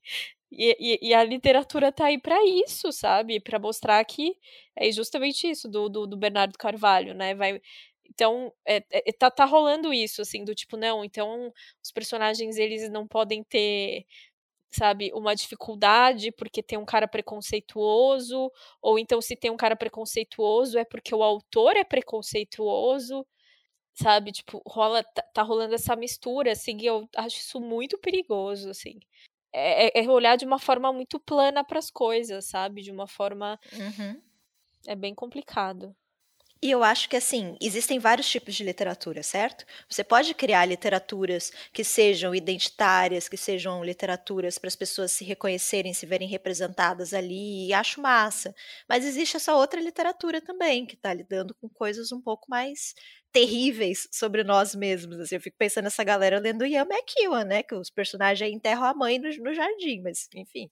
E, e, e, a literatura tá aí para isso, sabe? Para mostrar que é justamente isso do, do, do Bernardo Carvalho, né? Vai, então, é, é, tá, tá rolando isso, assim, do tipo, não, então os personagens, eles não podem ter, sabe, uma dificuldade porque tem um cara preconceituoso, ou então se tem um cara preconceituoso é porque o autor é preconceituoso, sabe, tipo, rola, tá, tá rolando essa mistura, assim, e eu acho isso muito perigoso, assim. É, é, é olhar de uma forma muito plana para as coisas, sabe? De uma forma. Uhum. É bem complicado. E eu acho que, assim, existem vários tipos de literatura, certo? Você pode criar literaturas que sejam identitárias, que sejam literaturas para as pessoas se reconhecerem, se verem representadas ali, e acho massa. Mas existe essa outra literatura também, que está lidando com coisas um pouco mais terríveis sobre nós mesmos. Assim, eu fico pensando nessa galera lendo Yama Kiwa, né? Que os personagens enterram a mãe no, no jardim, mas enfim.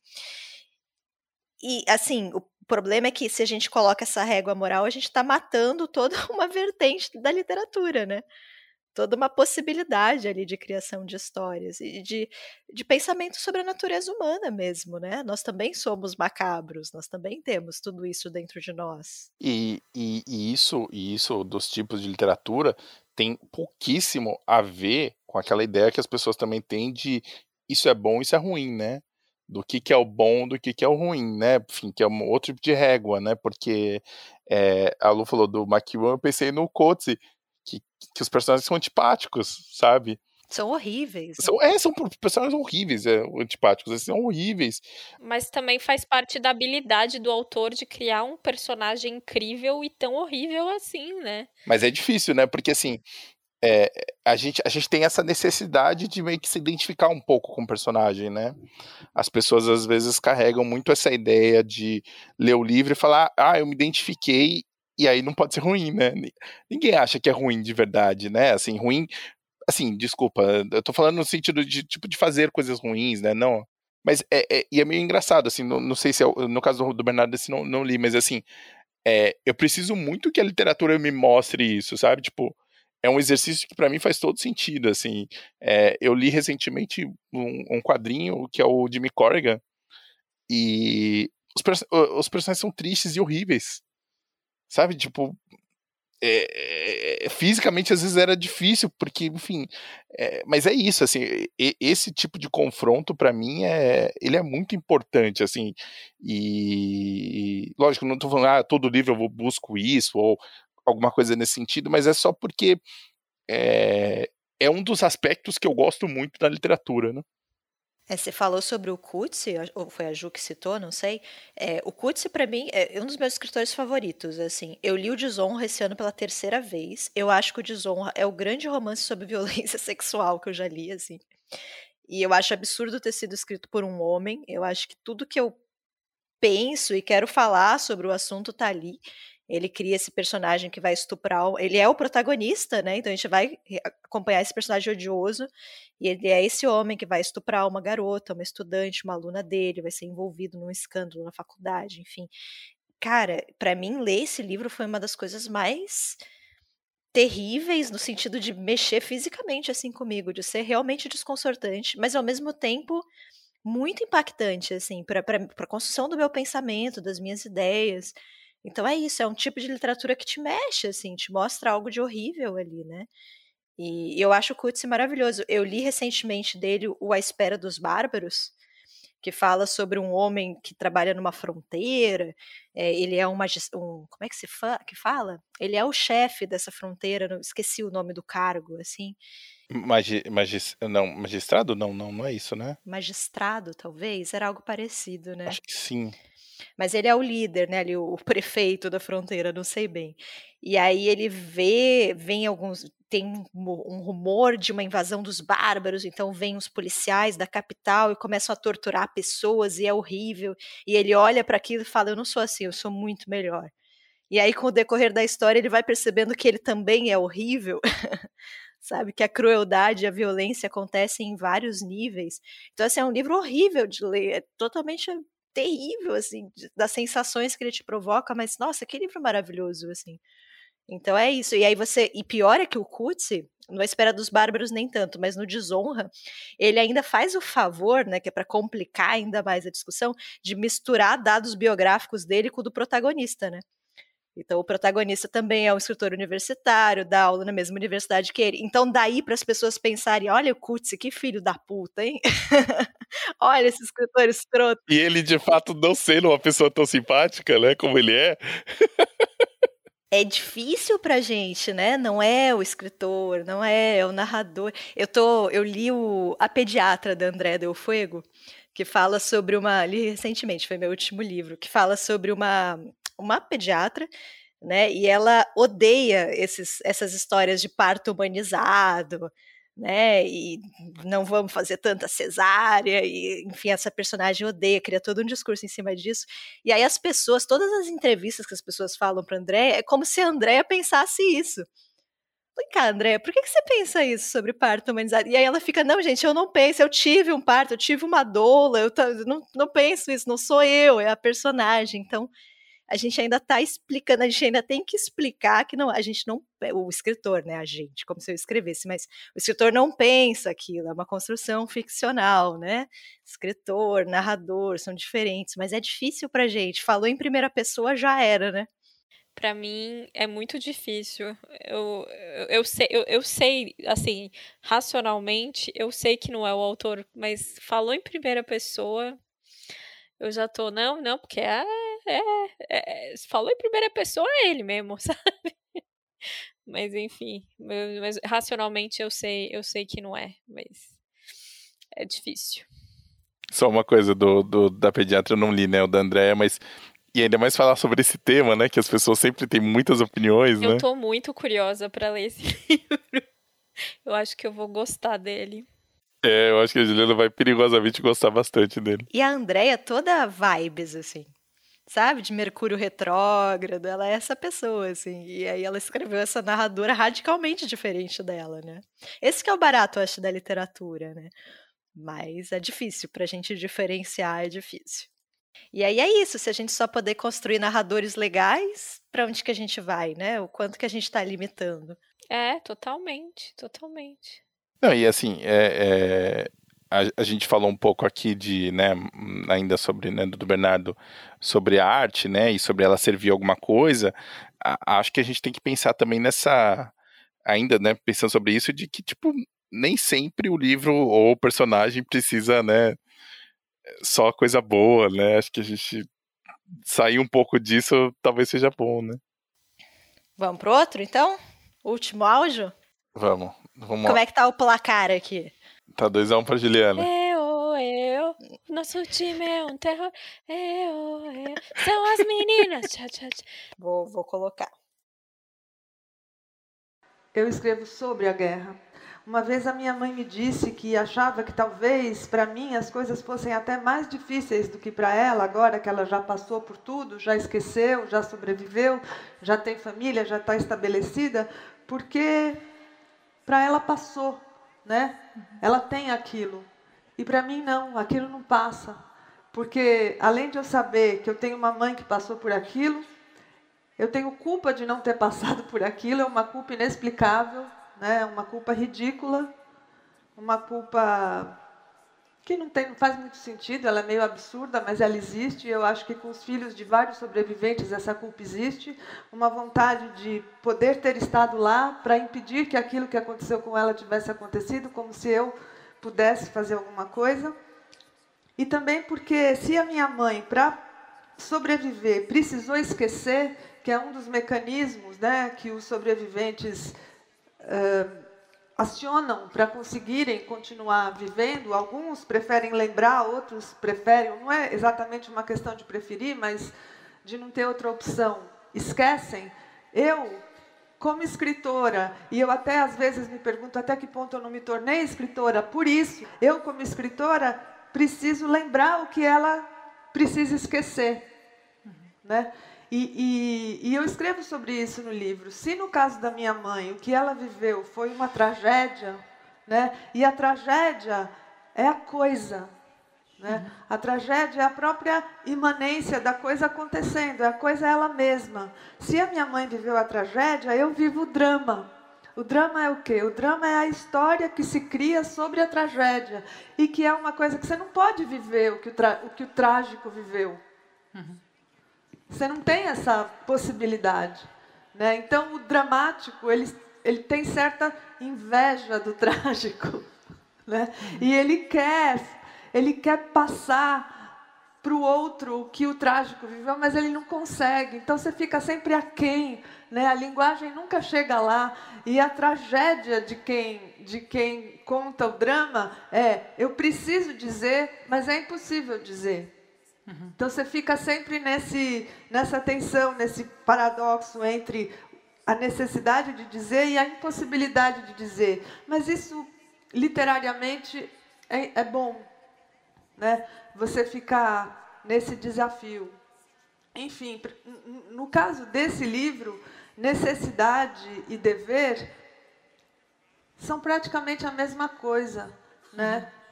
E assim, o problema é que se a gente coloca essa régua moral, a gente está matando toda <laughs> uma vertente da literatura, né? Toda uma possibilidade ali de criação de histórias e de, de pensamento sobre a natureza humana mesmo, né? Nós também somos macabros, nós também temos tudo isso dentro de nós. E, e, e isso, e isso dos tipos de literatura tem pouquíssimo a ver com aquela ideia que as pessoas também têm de isso é bom, isso é ruim, né? Do que, que é o bom, do que, que é o ruim, né? Enfim, que é um outro tipo de régua, né? Porque é, a Lu falou do McEwan, eu pensei no Coetzee, que, os personagens são antipáticos, sabe? São horríveis. São, é, são personagens horríveis, é, antipáticos, eles são horríveis. Mas também faz parte da habilidade do autor de criar um personagem incrível e tão horrível assim, né? Mas é difícil, né? Porque assim, é, a, gente, a gente tem essa necessidade de meio que se identificar um pouco com o personagem, né? As pessoas às vezes carregam muito essa ideia de ler o livro e falar, ah, eu me identifiquei e aí não pode ser ruim, né? Ninguém acha que é ruim de verdade, né? Assim, ruim. Assim, desculpa, eu tô falando no sentido de tipo de fazer coisas ruins, né? Não. Mas é, é e é meio engraçado, assim, não, não sei se é, no caso do Bernardo, assim, não, não li, mas assim, é, eu preciso muito que a literatura me mostre isso, sabe? Tipo, é um exercício que para mim faz todo sentido, assim. É, eu li recentemente um, um, quadrinho que é o Jimmy Corrigan e os, os personagens são tristes e horríveis. Sabe? Tipo. É, é, fisicamente às vezes era difícil, porque, enfim. É, mas é isso, assim. esse tipo de confronto, para mim, é, ele é muito importante, assim. E. Lógico, não tô falando, ah, todo livro eu vou busco isso, ou alguma coisa nesse sentido, mas é só porque. É, é um dos aspectos que eu gosto muito da literatura, né? É, você falou sobre o Coetzee, ou foi a Ju que citou, não sei. É, o Coetzee, para mim, é um dos meus escritores favoritos. Assim, eu li o Desonra esse ano pela terceira vez. Eu acho que o Desonra é o grande romance sobre <laughs> violência sexual que eu já li, assim. E eu acho absurdo ter sido escrito por um homem. Eu acho que tudo que eu penso e quero falar sobre o assunto tá ali. Ele cria esse personagem que vai estuprar. Ele é o protagonista, né? Então a gente vai acompanhar esse personagem odioso. E ele é esse homem que vai estuprar uma garota, uma estudante, uma aluna dele, vai ser envolvido num escândalo na faculdade, enfim. Cara, para mim, ler esse livro foi uma das coisas mais terríveis no sentido de mexer fisicamente assim comigo, de ser realmente desconcertante, mas ao mesmo tempo muito impactante assim para a construção do meu pensamento, das minhas ideias. Então é isso, é um tipo de literatura que te mexe, assim, te mostra algo de horrível ali, né? E eu acho o Coetzee maravilhoso. Eu li recentemente dele o A Espera dos Bárbaros, que fala sobre um homem que trabalha numa fronteira. É, ele é um, um, como é que se fa que fala? Ele é o chefe dessa fronteira. Não, esqueci o nome do cargo, assim. Magi, magis, não, magistrado? Não, não, não é isso, né? Magistrado, talvez. Era algo parecido, né? Acho que sim. Mas ele é o líder, né? Ali, o prefeito da fronteira, não sei bem. E aí ele vê, vem alguns, tem um rumor de uma invasão dos bárbaros, então vêm os policiais da capital e começam a torturar pessoas e é horrível. E ele olha para aquilo e fala: Eu não sou assim, eu sou muito melhor. E aí, com o decorrer da história, ele vai percebendo que ele também é horrível. <laughs> Sabe, que a crueldade e a violência acontecem em vários níveis. Então, assim, é um livro horrível de ler, é totalmente terrível, assim, das sensações que ele te provoca, mas, nossa, que livro maravilhoso, assim. Então é isso. E aí você. E pior é que o Kutsi, não é espera dos bárbaros nem tanto, mas no Desonra, ele ainda faz o favor, né, que é para complicar ainda mais a discussão, de misturar dados biográficos dele com o do protagonista, né? Então o protagonista também é um escritor universitário, dá aula na mesma universidade que ele. Então daí para as pessoas pensarem, olha o Kutsi, que filho da puta, hein? <laughs> olha esse escritor escroto. E ele de fato não sendo uma pessoa tão simpática, né, como ele é. é difícil pra gente, né? Não é o escritor, não é, é o narrador. Eu tô, eu li o A Pediatra da André Del Fuego, que fala sobre uma, li recentemente, foi meu último livro, que fala sobre uma uma pediatra né? E ela odeia esses, essas histórias de parto humanizado, né? E não vamos fazer tanta cesárea, e enfim, essa personagem odeia, cria todo um discurso em cima disso. E aí as pessoas, todas as entrevistas que as pessoas falam para André, é como se a Andréa pensasse isso. Vem cá, André, por que, que você pensa isso sobre parto humanizado? E aí ela fica, não, gente, eu não penso, eu tive um parto, eu tive uma doula, eu não, não penso isso, não sou eu, é a personagem. Então, a gente ainda está explicando, a gente ainda tem que explicar que não, a gente não, o escritor, né, a gente, como se eu escrevesse, mas o escritor não pensa aquilo, é uma construção ficcional, né? Escritor, narrador, são diferentes, mas é difícil pra gente. Falou em primeira pessoa, já era, né? Para mim é muito difícil. Eu, eu, eu, sei, eu, eu sei, assim, racionalmente, eu sei que não é o autor, mas falou em primeira pessoa, eu já tô, não, não, porque é, é, é, falou em primeira pessoa é ele mesmo, <laughs> sabe? Mas enfim, mas racionalmente eu sei, eu sei que não é, mas é difícil. Só uma coisa do, do da pediatra eu não li, né, o da Andréia, mas e ainda mais falar sobre esse tema, né, que as pessoas sempre têm muitas opiniões, eu né? Eu tô muito curiosa para ler esse <laughs> livro. Eu acho que eu vou gostar dele. É, eu acho que a Juliana vai perigosamente gostar bastante dele. E a Andréia toda vibes, assim sabe, de Mercúrio retrógrado, ela é essa pessoa, assim, e aí ela escreveu essa narradora radicalmente diferente dela, né? Esse que é o barato, eu acho, da literatura, né? Mas é difícil, pra gente diferenciar é difícil. E aí é isso, se a gente só poder construir narradores legais, para onde que a gente vai, né? O quanto que a gente está limitando. É, totalmente, totalmente. Não, e assim, é, é, a, a, gente falou um pouco aqui de, né, ainda sobre, né, do Bernardo, sobre a arte, né, e sobre ela servir alguma coisa, a, acho que a gente tem que pensar também nessa, ainda, né, pensando sobre isso, de que, tipo, nem sempre o livro ou o personagem precisa, né, só coisa boa, né, acho que a gente sair um pouco disso talvez seja bom, né. Vamos pro outro, então? Último áudio? Vamos. Vamos Como é que tá o placar aqui? Tá 2x1 um pra Juliana. Eu, eu, nosso time é um terror. Eu, eu, são as meninas. Tchá, tchá, tchá. Vou, vou colocar. Eu escrevo sobre a guerra. Uma vez a minha mãe me disse que achava que talvez para mim as coisas fossem até mais difíceis do que para ela, agora que ela já passou por tudo, já esqueceu, já sobreviveu, já tem família, já está estabelecida, porque para ela passou né? Ela tem aquilo. E para mim não, aquilo não passa. Porque além de eu saber que eu tenho uma mãe que passou por aquilo, eu tenho culpa de não ter <laughs> passado por aquilo, é uma culpa inexplicável, né? Uma culpa ridícula, uma culpa que não, tem, não faz muito sentido, ela é meio absurda, mas ela existe. Eu acho que com os filhos de vários sobreviventes essa culpa existe. Uma vontade de poder ter estado lá para impedir que aquilo que aconteceu com ela tivesse acontecido, como se eu pudesse fazer alguma coisa. E também porque se a minha mãe, para sobreviver, precisou esquecer, que é um dos mecanismos né, que os sobreviventes. Uh, acionam para conseguirem continuar vivendo. Alguns preferem lembrar, outros preferem. Não é exatamente uma questão de preferir, mas de não ter outra opção. Esquecem. Eu, como escritora, e eu até às vezes me pergunto até que ponto eu não me tornei escritora, por isso, eu, como escritora, preciso lembrar o que ela precisa esquecer. Né? E, e, e, eu escrevo sobre isso no livro. Se no caso da minha mãe, o que ela viveu foi uma tragédia, né? e a tragédia é a coisa. Né? A tragédia é a própria imanência da coisa acontecendo, é a coisa ela mesma. Se a minha mãe viveu a tragédia, eu vivo o drama. O drama é o quê? O drama é a história que se cria sobre a tragédia e que é uma coisa que você não pode viver o que o, o, que o trágico viveu. Uhum. Você não tem essa possibilidade. Né? Então, o dramático, ele, ele tem certa inveja do <laughs> trágico. Né? E ele quer, ele quer passar para o outro o que o trágico viveu, mas ele não consegue. Então, você fica sempre aquém. Né? A linguagem nunca chega lá. E a tragédia de quem, de quem conta o drama é: eu preciso dizer, mas é impossível dizer. Uhum. Então você fica sempre nesse, nessa tensão, nesse paradoxo entre a necessidade de dizer e a impossibilidade de dizer. Mas isso, literariamente, é, é bom. Né? Você ficar nesse desafio. Enfim, no caso desse livro, necessidade e dever são praticamente a mesma coisa. Né? Uh,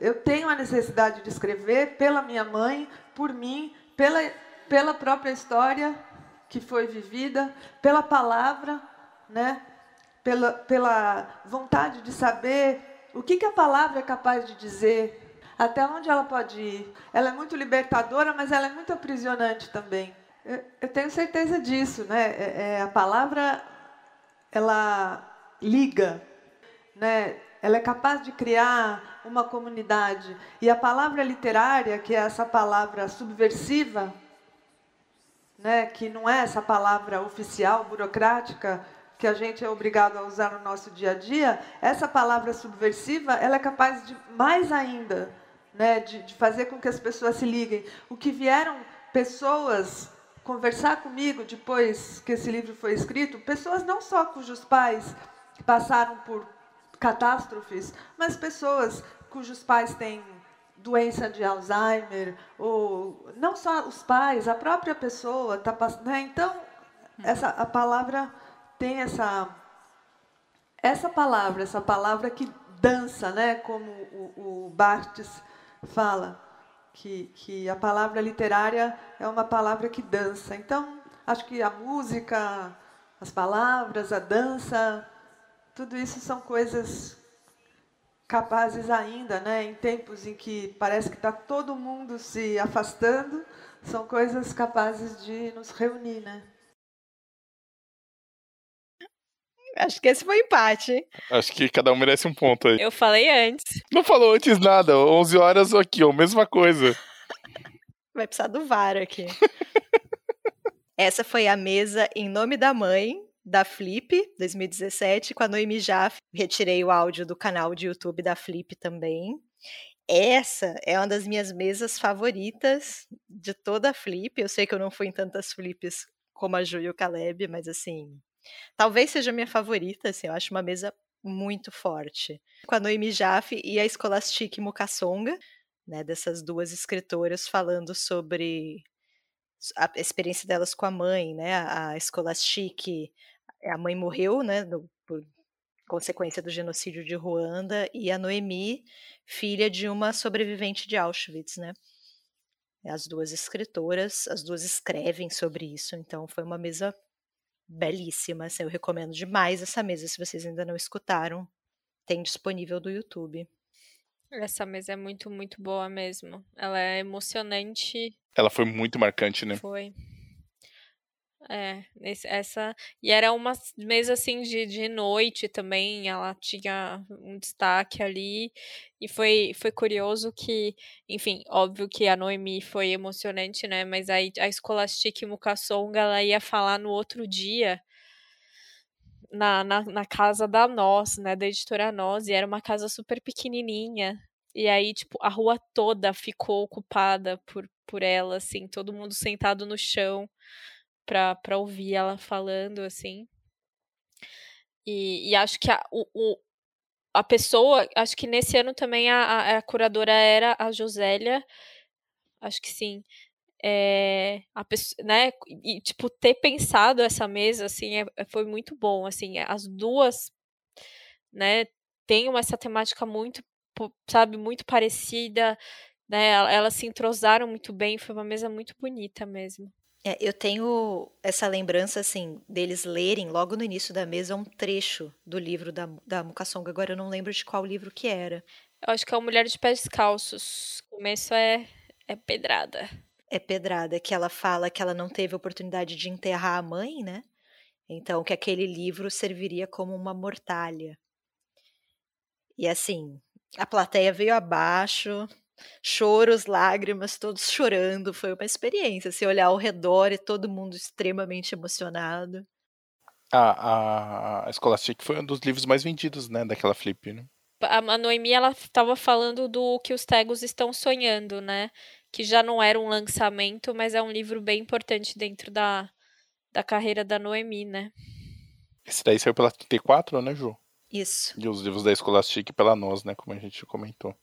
eu tenho a necessidade de escrever pela minha mãe, por mim, pela, pela própria história que foi vivida, pela palavra, né? pela, pela vontade de saber o que, que a palavra é capaz de dizer, até onde ela pode ir. Ela é muito libertadora, mas ela é muito aprisionante também. Eu, eu tenho certeza disso. Né? É, é, a palavra ela liga. Né? Ela é capaz de criar uma comunidade. E a palavra literária, que é essa palavra subversiva, né, que não é essa palavra oficial, burocrática, que a gente é obrigado a usar no nosso dia a dia, essa palavra subversiva, ela é capaz de mais ainda, né, de, de fazer com que as pessoas se liguem. O que vieram pessoas conversar comigo depois que esse livro foi escrito, pessoas não só cujos pais passaram por catástrofes, mas pessoas cujos pais têm doença de Alzheimer, ou não só os pais, a própria pessoa está passando. Né? Então, essa, a palavra tem essa, essa palavra, essa palavra que dança, né? como o, o Barthes fala, que, que a palavra literária é uma palavra que dança. Então, acho que a música, as palavras, a dança, tudo isso são coisas capazes ainda, né, em tempos em que parece que está todo mundo se afastando, são coisas capazes de nos reunir, né? Acho que esse foi empate, hein? Acho que cada um merece um ponto aí. Eu falei antes. Não falou antes nada. 11 horas aqui, ó, mesma coisa. Vai precisar do VAR aqui. <laughs> Essa foi a mesa em nome da mãe, da Flip 2017 com a Noemi Jaff. Retirei o áudio do canal de YouTube da Flip também. Essa é uma das minhas mesas favoritas de toda a Flip. Eu sei que eu não fui em tantas Flips como a Ju e o Caleb, mas assim, talvez seja minha favorita, assim, eu acho uma mesa muito forte. Com a Noemi Jaffe e a Scholastic Mukasonga, né, dessas duas escritoras falando sobre a experiência delas com a mãe, né, a Scholastic a mãe morreu, né, no, por consequência do genocídio de Ruanda, e a Noemi, filha de uma sobrevivente de Auschwitz, né? As duas escritoras, as duas escrevem sobre isso, então foi uma mesa belíssima. Assim, eu recomendo demais essa mesa, se vocês ainda não escutaram, tem disponível do YouTube. Essa mesa é muito, muito boa mesmo. Ela é emocionante. Ela foi muito marcante, né? Foi. É, essa. E era uma mesa assim de, de noite também. Ela tinha um destaque ali. E foi, foi curioso que, enfim, óbvio que a Noemi foi emocionante, né? Mas aí a Scholastic Mukasonga ela ia falar no outro dia na, na, na casa da Nós, né, da editora Nós, e era uma casa super pequenininha. E aí, tipo, a rua toda ficou ocupada por, por ela, assim, todo mundo sentado no chão pra, pra ouvir ela falando, assim. E, e acho que a, o, o, a pessoa, acho que nesse ano também a, a, curadora era a Josélia, acho que sim é, a pessoa, né, e, tipo, ter pensado essa mesa, assim, é, é foi muito bom, assim, as duas, né, têm essa temática muito, sabe, muito parecida, né, elas se entrosaram muito bem, foi uma mesa muito bonita mesmo. É, eu tenho essa lembrança, assim, deles lerem logo no início da mesa um trecho do livro da, da Mukasonga, agora eu não lembro de qual livro que era. Eu acho que é o Mulher de Pés Descalços, o começo é, é pedrada é pedrada, que ela fala que ela não teve oportunidade de enterrar a mãe, né? Então, que aquele livro serviria como uma mortalha. E assim, a plateia veio abaixo, choros, lágrimas, todos chorando. Foi uma experiência. Se olhar ao redor e todo mundo extremamente emocionado. A, a, a Scholastic foi um dos livros mais vendidos, né, daquela flip, né? A Noemi, ela estava falando do que os tegos estão sonhando, né? que já não era um lançamento, mas é um livro bem importante dentro da, da carreira da Noemi, né? Esse daí saiu pela 34, né, Ju? Isso. E os livros da Scholastic pela nós, né, como a gente comentou.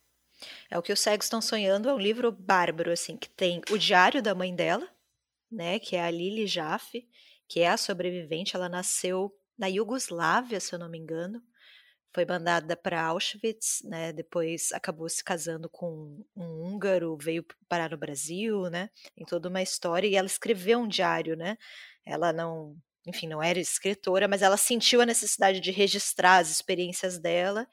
É o que os cegos estão sonhando, é um livro bárbaro, assim, que tem o diário da mãe dela, né, que é a Lili Jaffe, que é a sobrevivente, ela nasceu na Iugoslávia, se eu não me engano, foi mandada para Auschwitz, né? Depois acabou se casando com um húngaro, veio parar no Brasil, né? Em toda uma história e ela escreveu um diário, né? Ela não, enfim, não era escritora, mas ela sentiu a necessidade de registrar as experiências dela.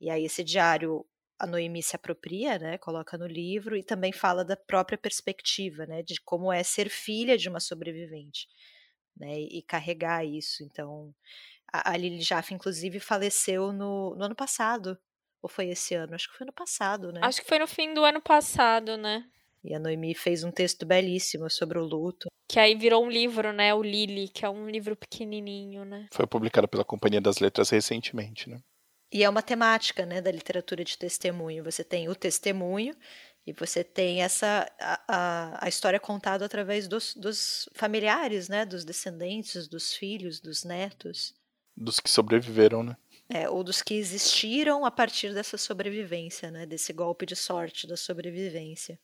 E aí esse diário a Noemi se apropria, né? Coloca no livro e também fala da própria perspectiva, né? De como é ser filha de uma sobrevivente, né? E carregar isso. Então a, Lili Jaffe, inclusive, faleceu no, no ano passado. Ou foi esse ano? Acho que foi no passado, né? Acho que foi no fim do ano passado, né? E a Noemi fez um texto belíssimo sobre o luto. Que aí virou um livro, né? O Lili, que é um livro pequenininho, né? Foi publicado pela Companhia das Letras recentemente, né? E é uma temática, né, da literatura de testemunho. Você tem o testemunho e você tem essa a, a, a história contada através dos, dos familiares, né, dos descendentes, dos filhos, dos netos dos que sobreviveram, né? É, ou dos que existiram a partir dessa sobrevivência, né? Desse golpe de sorte da sobrevivência.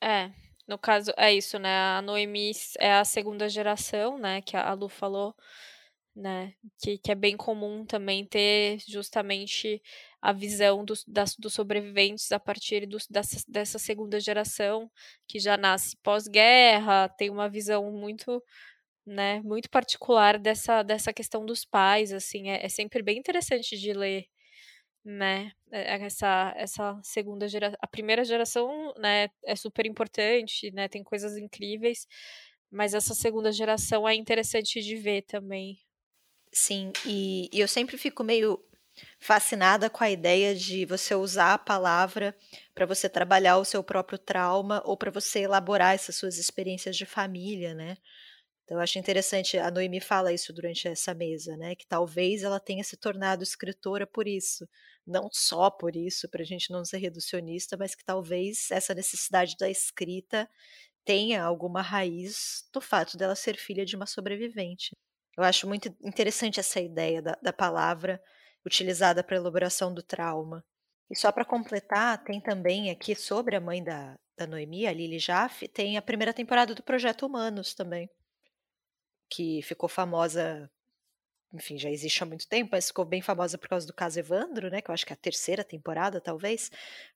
É, no caso, é isso, né? A Noemi é a segunda geração, né? Que a Lu falou, né? Que, que é bem comum também ter justamente a visão dos, das, dos sobreviventes a partir dos, dessa, dessa segunda geração, que já nasce pós-guerra, tem uma visão muito né, muito particular dessa, dessa questão dos pais, assim, é, é sempre bem interessante de ler, né, é, é, essa, essa segunda geração, a primeira geração, né, é super importante, né, tem coisas incríveis, mas essa segunda geração é interessante de ver também. Sim, e, e eu sempre fico meio fascinada com a ideia de você usar a palavra para você trabalhar o seu próprio trauma ou para você elaborar essas suas experiências de família, né? Então, eu acho interessante, a Noemi fala isso durante essa mesa, né? Que talvez ela tenha se tornado escritora por isso. Não só por isso, para a gente não ser reducionista, mas que talvez essa necessidade da escrita tenha alguma raiz do fato dela ser filha de uma sobrevivente. Eu acho muito interessante essa ideia da, da palavra utilizada para a elaboração do trauma. E só para completar, tem também aqui sobre a mãe da, da Noemi, a Lili Jaffe, tem a primeira temporada do Projeto Humanos também que ficou famosa, enfim, já existe há muito tempo, mas ficou bem famosa por causa do caso Evandro, né? Que eu acho que é a terceira temporada, talvez.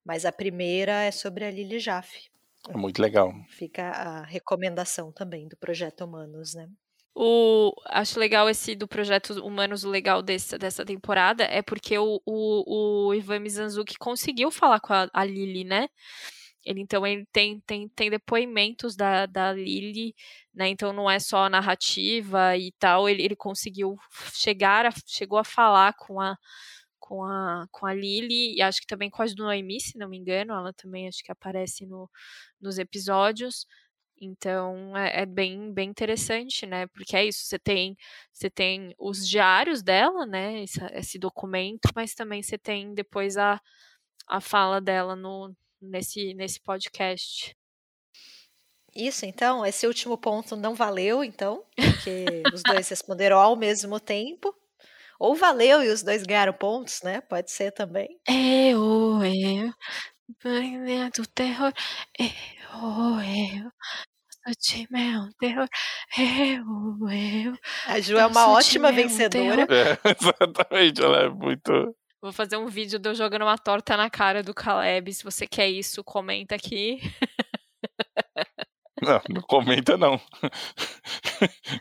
Mas a primeira é sobre a Lili Jaffe. É muito legal. Fica a recomendação também do Projeto Humanos, né? O, acho legal esse do projeto Humanos, o legal desse, dessa temporada é porque o, o, o Ivan Mizanzuki conseguiu falar com a, a Lily, né? Ele, então, ele tem, tem, tem depoimentos da, da Lily, né? Então não é só a narrativa e tal, ele, ele conseguiu chegar, a, chegou a falar com a, com a, com a Lily, e acho que também com a Noemi, se não me engano, ela também acho que aparece no, nos episódios. Então é, é, bem, bem interessante, né? Porque é isso, você tem, você tem os diários dela, né? Esse, esse documento, mas também você tem depois a, a fala dela no, nesse, nesse podcast. Isso, então, esse último ponto não valeu, então, porque os dois responderam ao mesmo tempo. Ou valeu e os dois ganharam pontos, né? Pode ser também. Eu, eu, do terror, eu, eu, o time é um terror, eu, eu. A Ju é uma ótima vencedora. É, exatamente, ela é muito. Vou fazer um vídeo de eu jogando uma torta na cara do Caleb. Se você quer isso, comenta aqui. Não, não comenta não.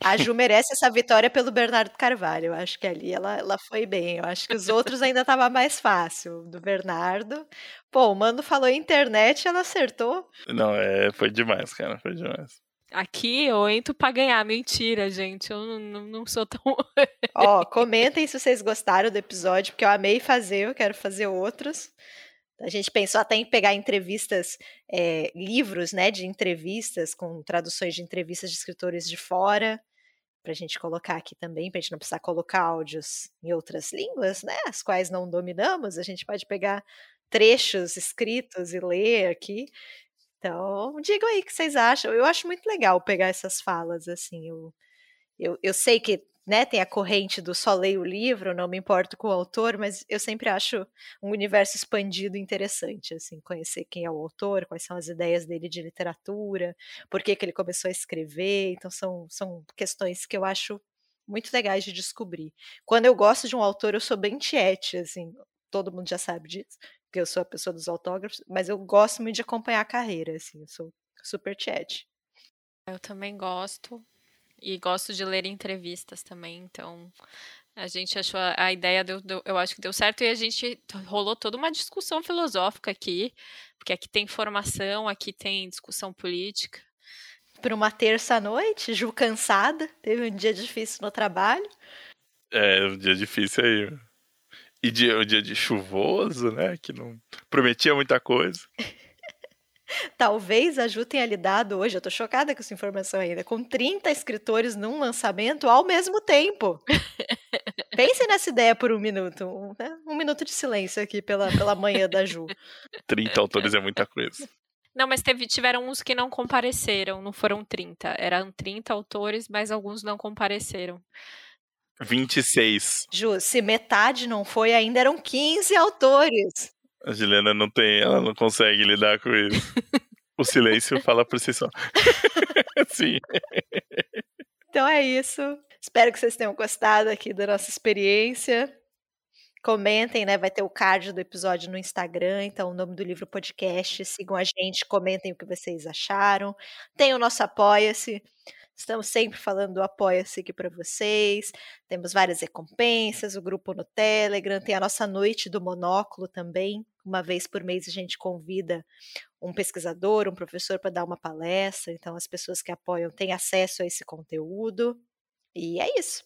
A Ju merece essa vitória pelo Bernardo Carvalho. Eu acho que ali ela, ela foi bem. Eu acho que os outros ainda estava mais fácil. Do Bernardo. Pô, o Mano falou internet ela acertou. Não, é, foi demais, cara. Foi demais. Aqui eu entro pra ganhar. Mentira, gente. Eu não, não, não sou tão. Ó, <laughs> comentem se vocês gostaram do episódio, porque eu amei fazer, eu quero fazer outros. A gente pensou até em pegar entrevistas, é, livros, né, de entrevistas, com traduções de entrevistas de escritores de fora, para a gente colocar aqui também, para a gente não precisar colocar áudios em outras línguas, né, as quais não dominamos, a gente pode pegar trechos escritos e ler aqui. Então, digam aí o que vocês acham. Eu acho muito legal pegar essas falas, assim. Eu, eu, eu sei que né, tem a corrente do só leio o livro, não me importo com o autor, mas eu sempre acho um universo expandido interessante, assim, conhecer quem é o autor, quais são as ideias dele de literatura, por que, que ele começou a escrever, então são, são questões que eu acho muito legais de descobrir. Quando eu gosto de um autor, eu sou bem tiete, assim, todo mundo já sabe disso, que eu sou a pessoa dos autógrafos, mas eu gosto muito de acompanhar a carreira, assim, eu sou super tiete. Eu também gosto. E gosto de ler entrevistas também, então a gente achou a, a ideia, deu, deu, eu acho que deu certo, e a gente rolou toda uma discussão filosófica aqui, porque aqui tem formação, aqui tem discussão política. Para uma terça-noite, Ju cansada, teve um dia difícil no trabalho. É, um dia difícil aí. E dia, um dia de chuvoso, né? Que não prometia muita coisa. <laughs> Talvez a Ju tenha lidado hoje, eu tô chocada com essa informação ainda, com 30 escritores num lançamento ao mesmo tempo. <laughs> Pense nessa ideia por um minuto. Um, né? um minuto de silêncio aqui pela, pela manhã da Ju. 30 autores é muita coisa. Não, mas teve, tiveram uns que não compareceram, não foram 30. Eram 30 autores, mas alguns não compareceram. 26. Ju, se metade não foi, ainda eram 15 autores. A Juliana não tem, ela não consegue lidar com isso. <laughs> o silêncio fala por si só. <laughs> Sim. Então é isso. Espero que vocês tenham gostado aqui da nossa experiência. Comentem, né? Vai ter o card do episódio no Instagram, então o nome do livro podcast. Sigam a gente, comentem o que vocês acharam. Tem o nosso Apoia-se. Estamos sempre falando do Apoia-se aqui para vocês. Temos várias recompensas, o grupo no Telegram, tem a nossa noite do monóculo também. Uma vez por mês a gente convida um pesquisador, um professor para dar uma palestra. Então as pessoas que apoiam têm acesso a esse conteúdo. E é isso.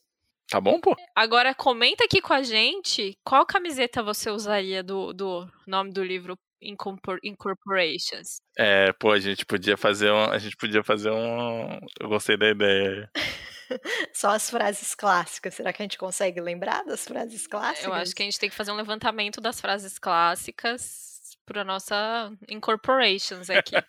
Tá bom, pô. Agora comenta aqui com a gente qual camiseta você usaria do, do nome do livro incorporations. É, pô, a gente podia fazer um, a gente podia fazer um, eu gostei da ideia. <laughs> <laughs> Só as frases clássicas. Será que a gente consegue lembrar das frases clássicas? Eu acho que a gente tem que fazer um levantamento das frases clássicas para nossa incorporations aqui. <laughs>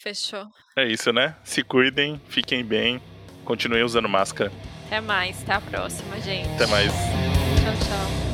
Fechou. É isso, né? Se cuidem, fiquem bem, continuem usando máscara. Até mais, até a próxima, gente. Até mais. Tchau, tchau.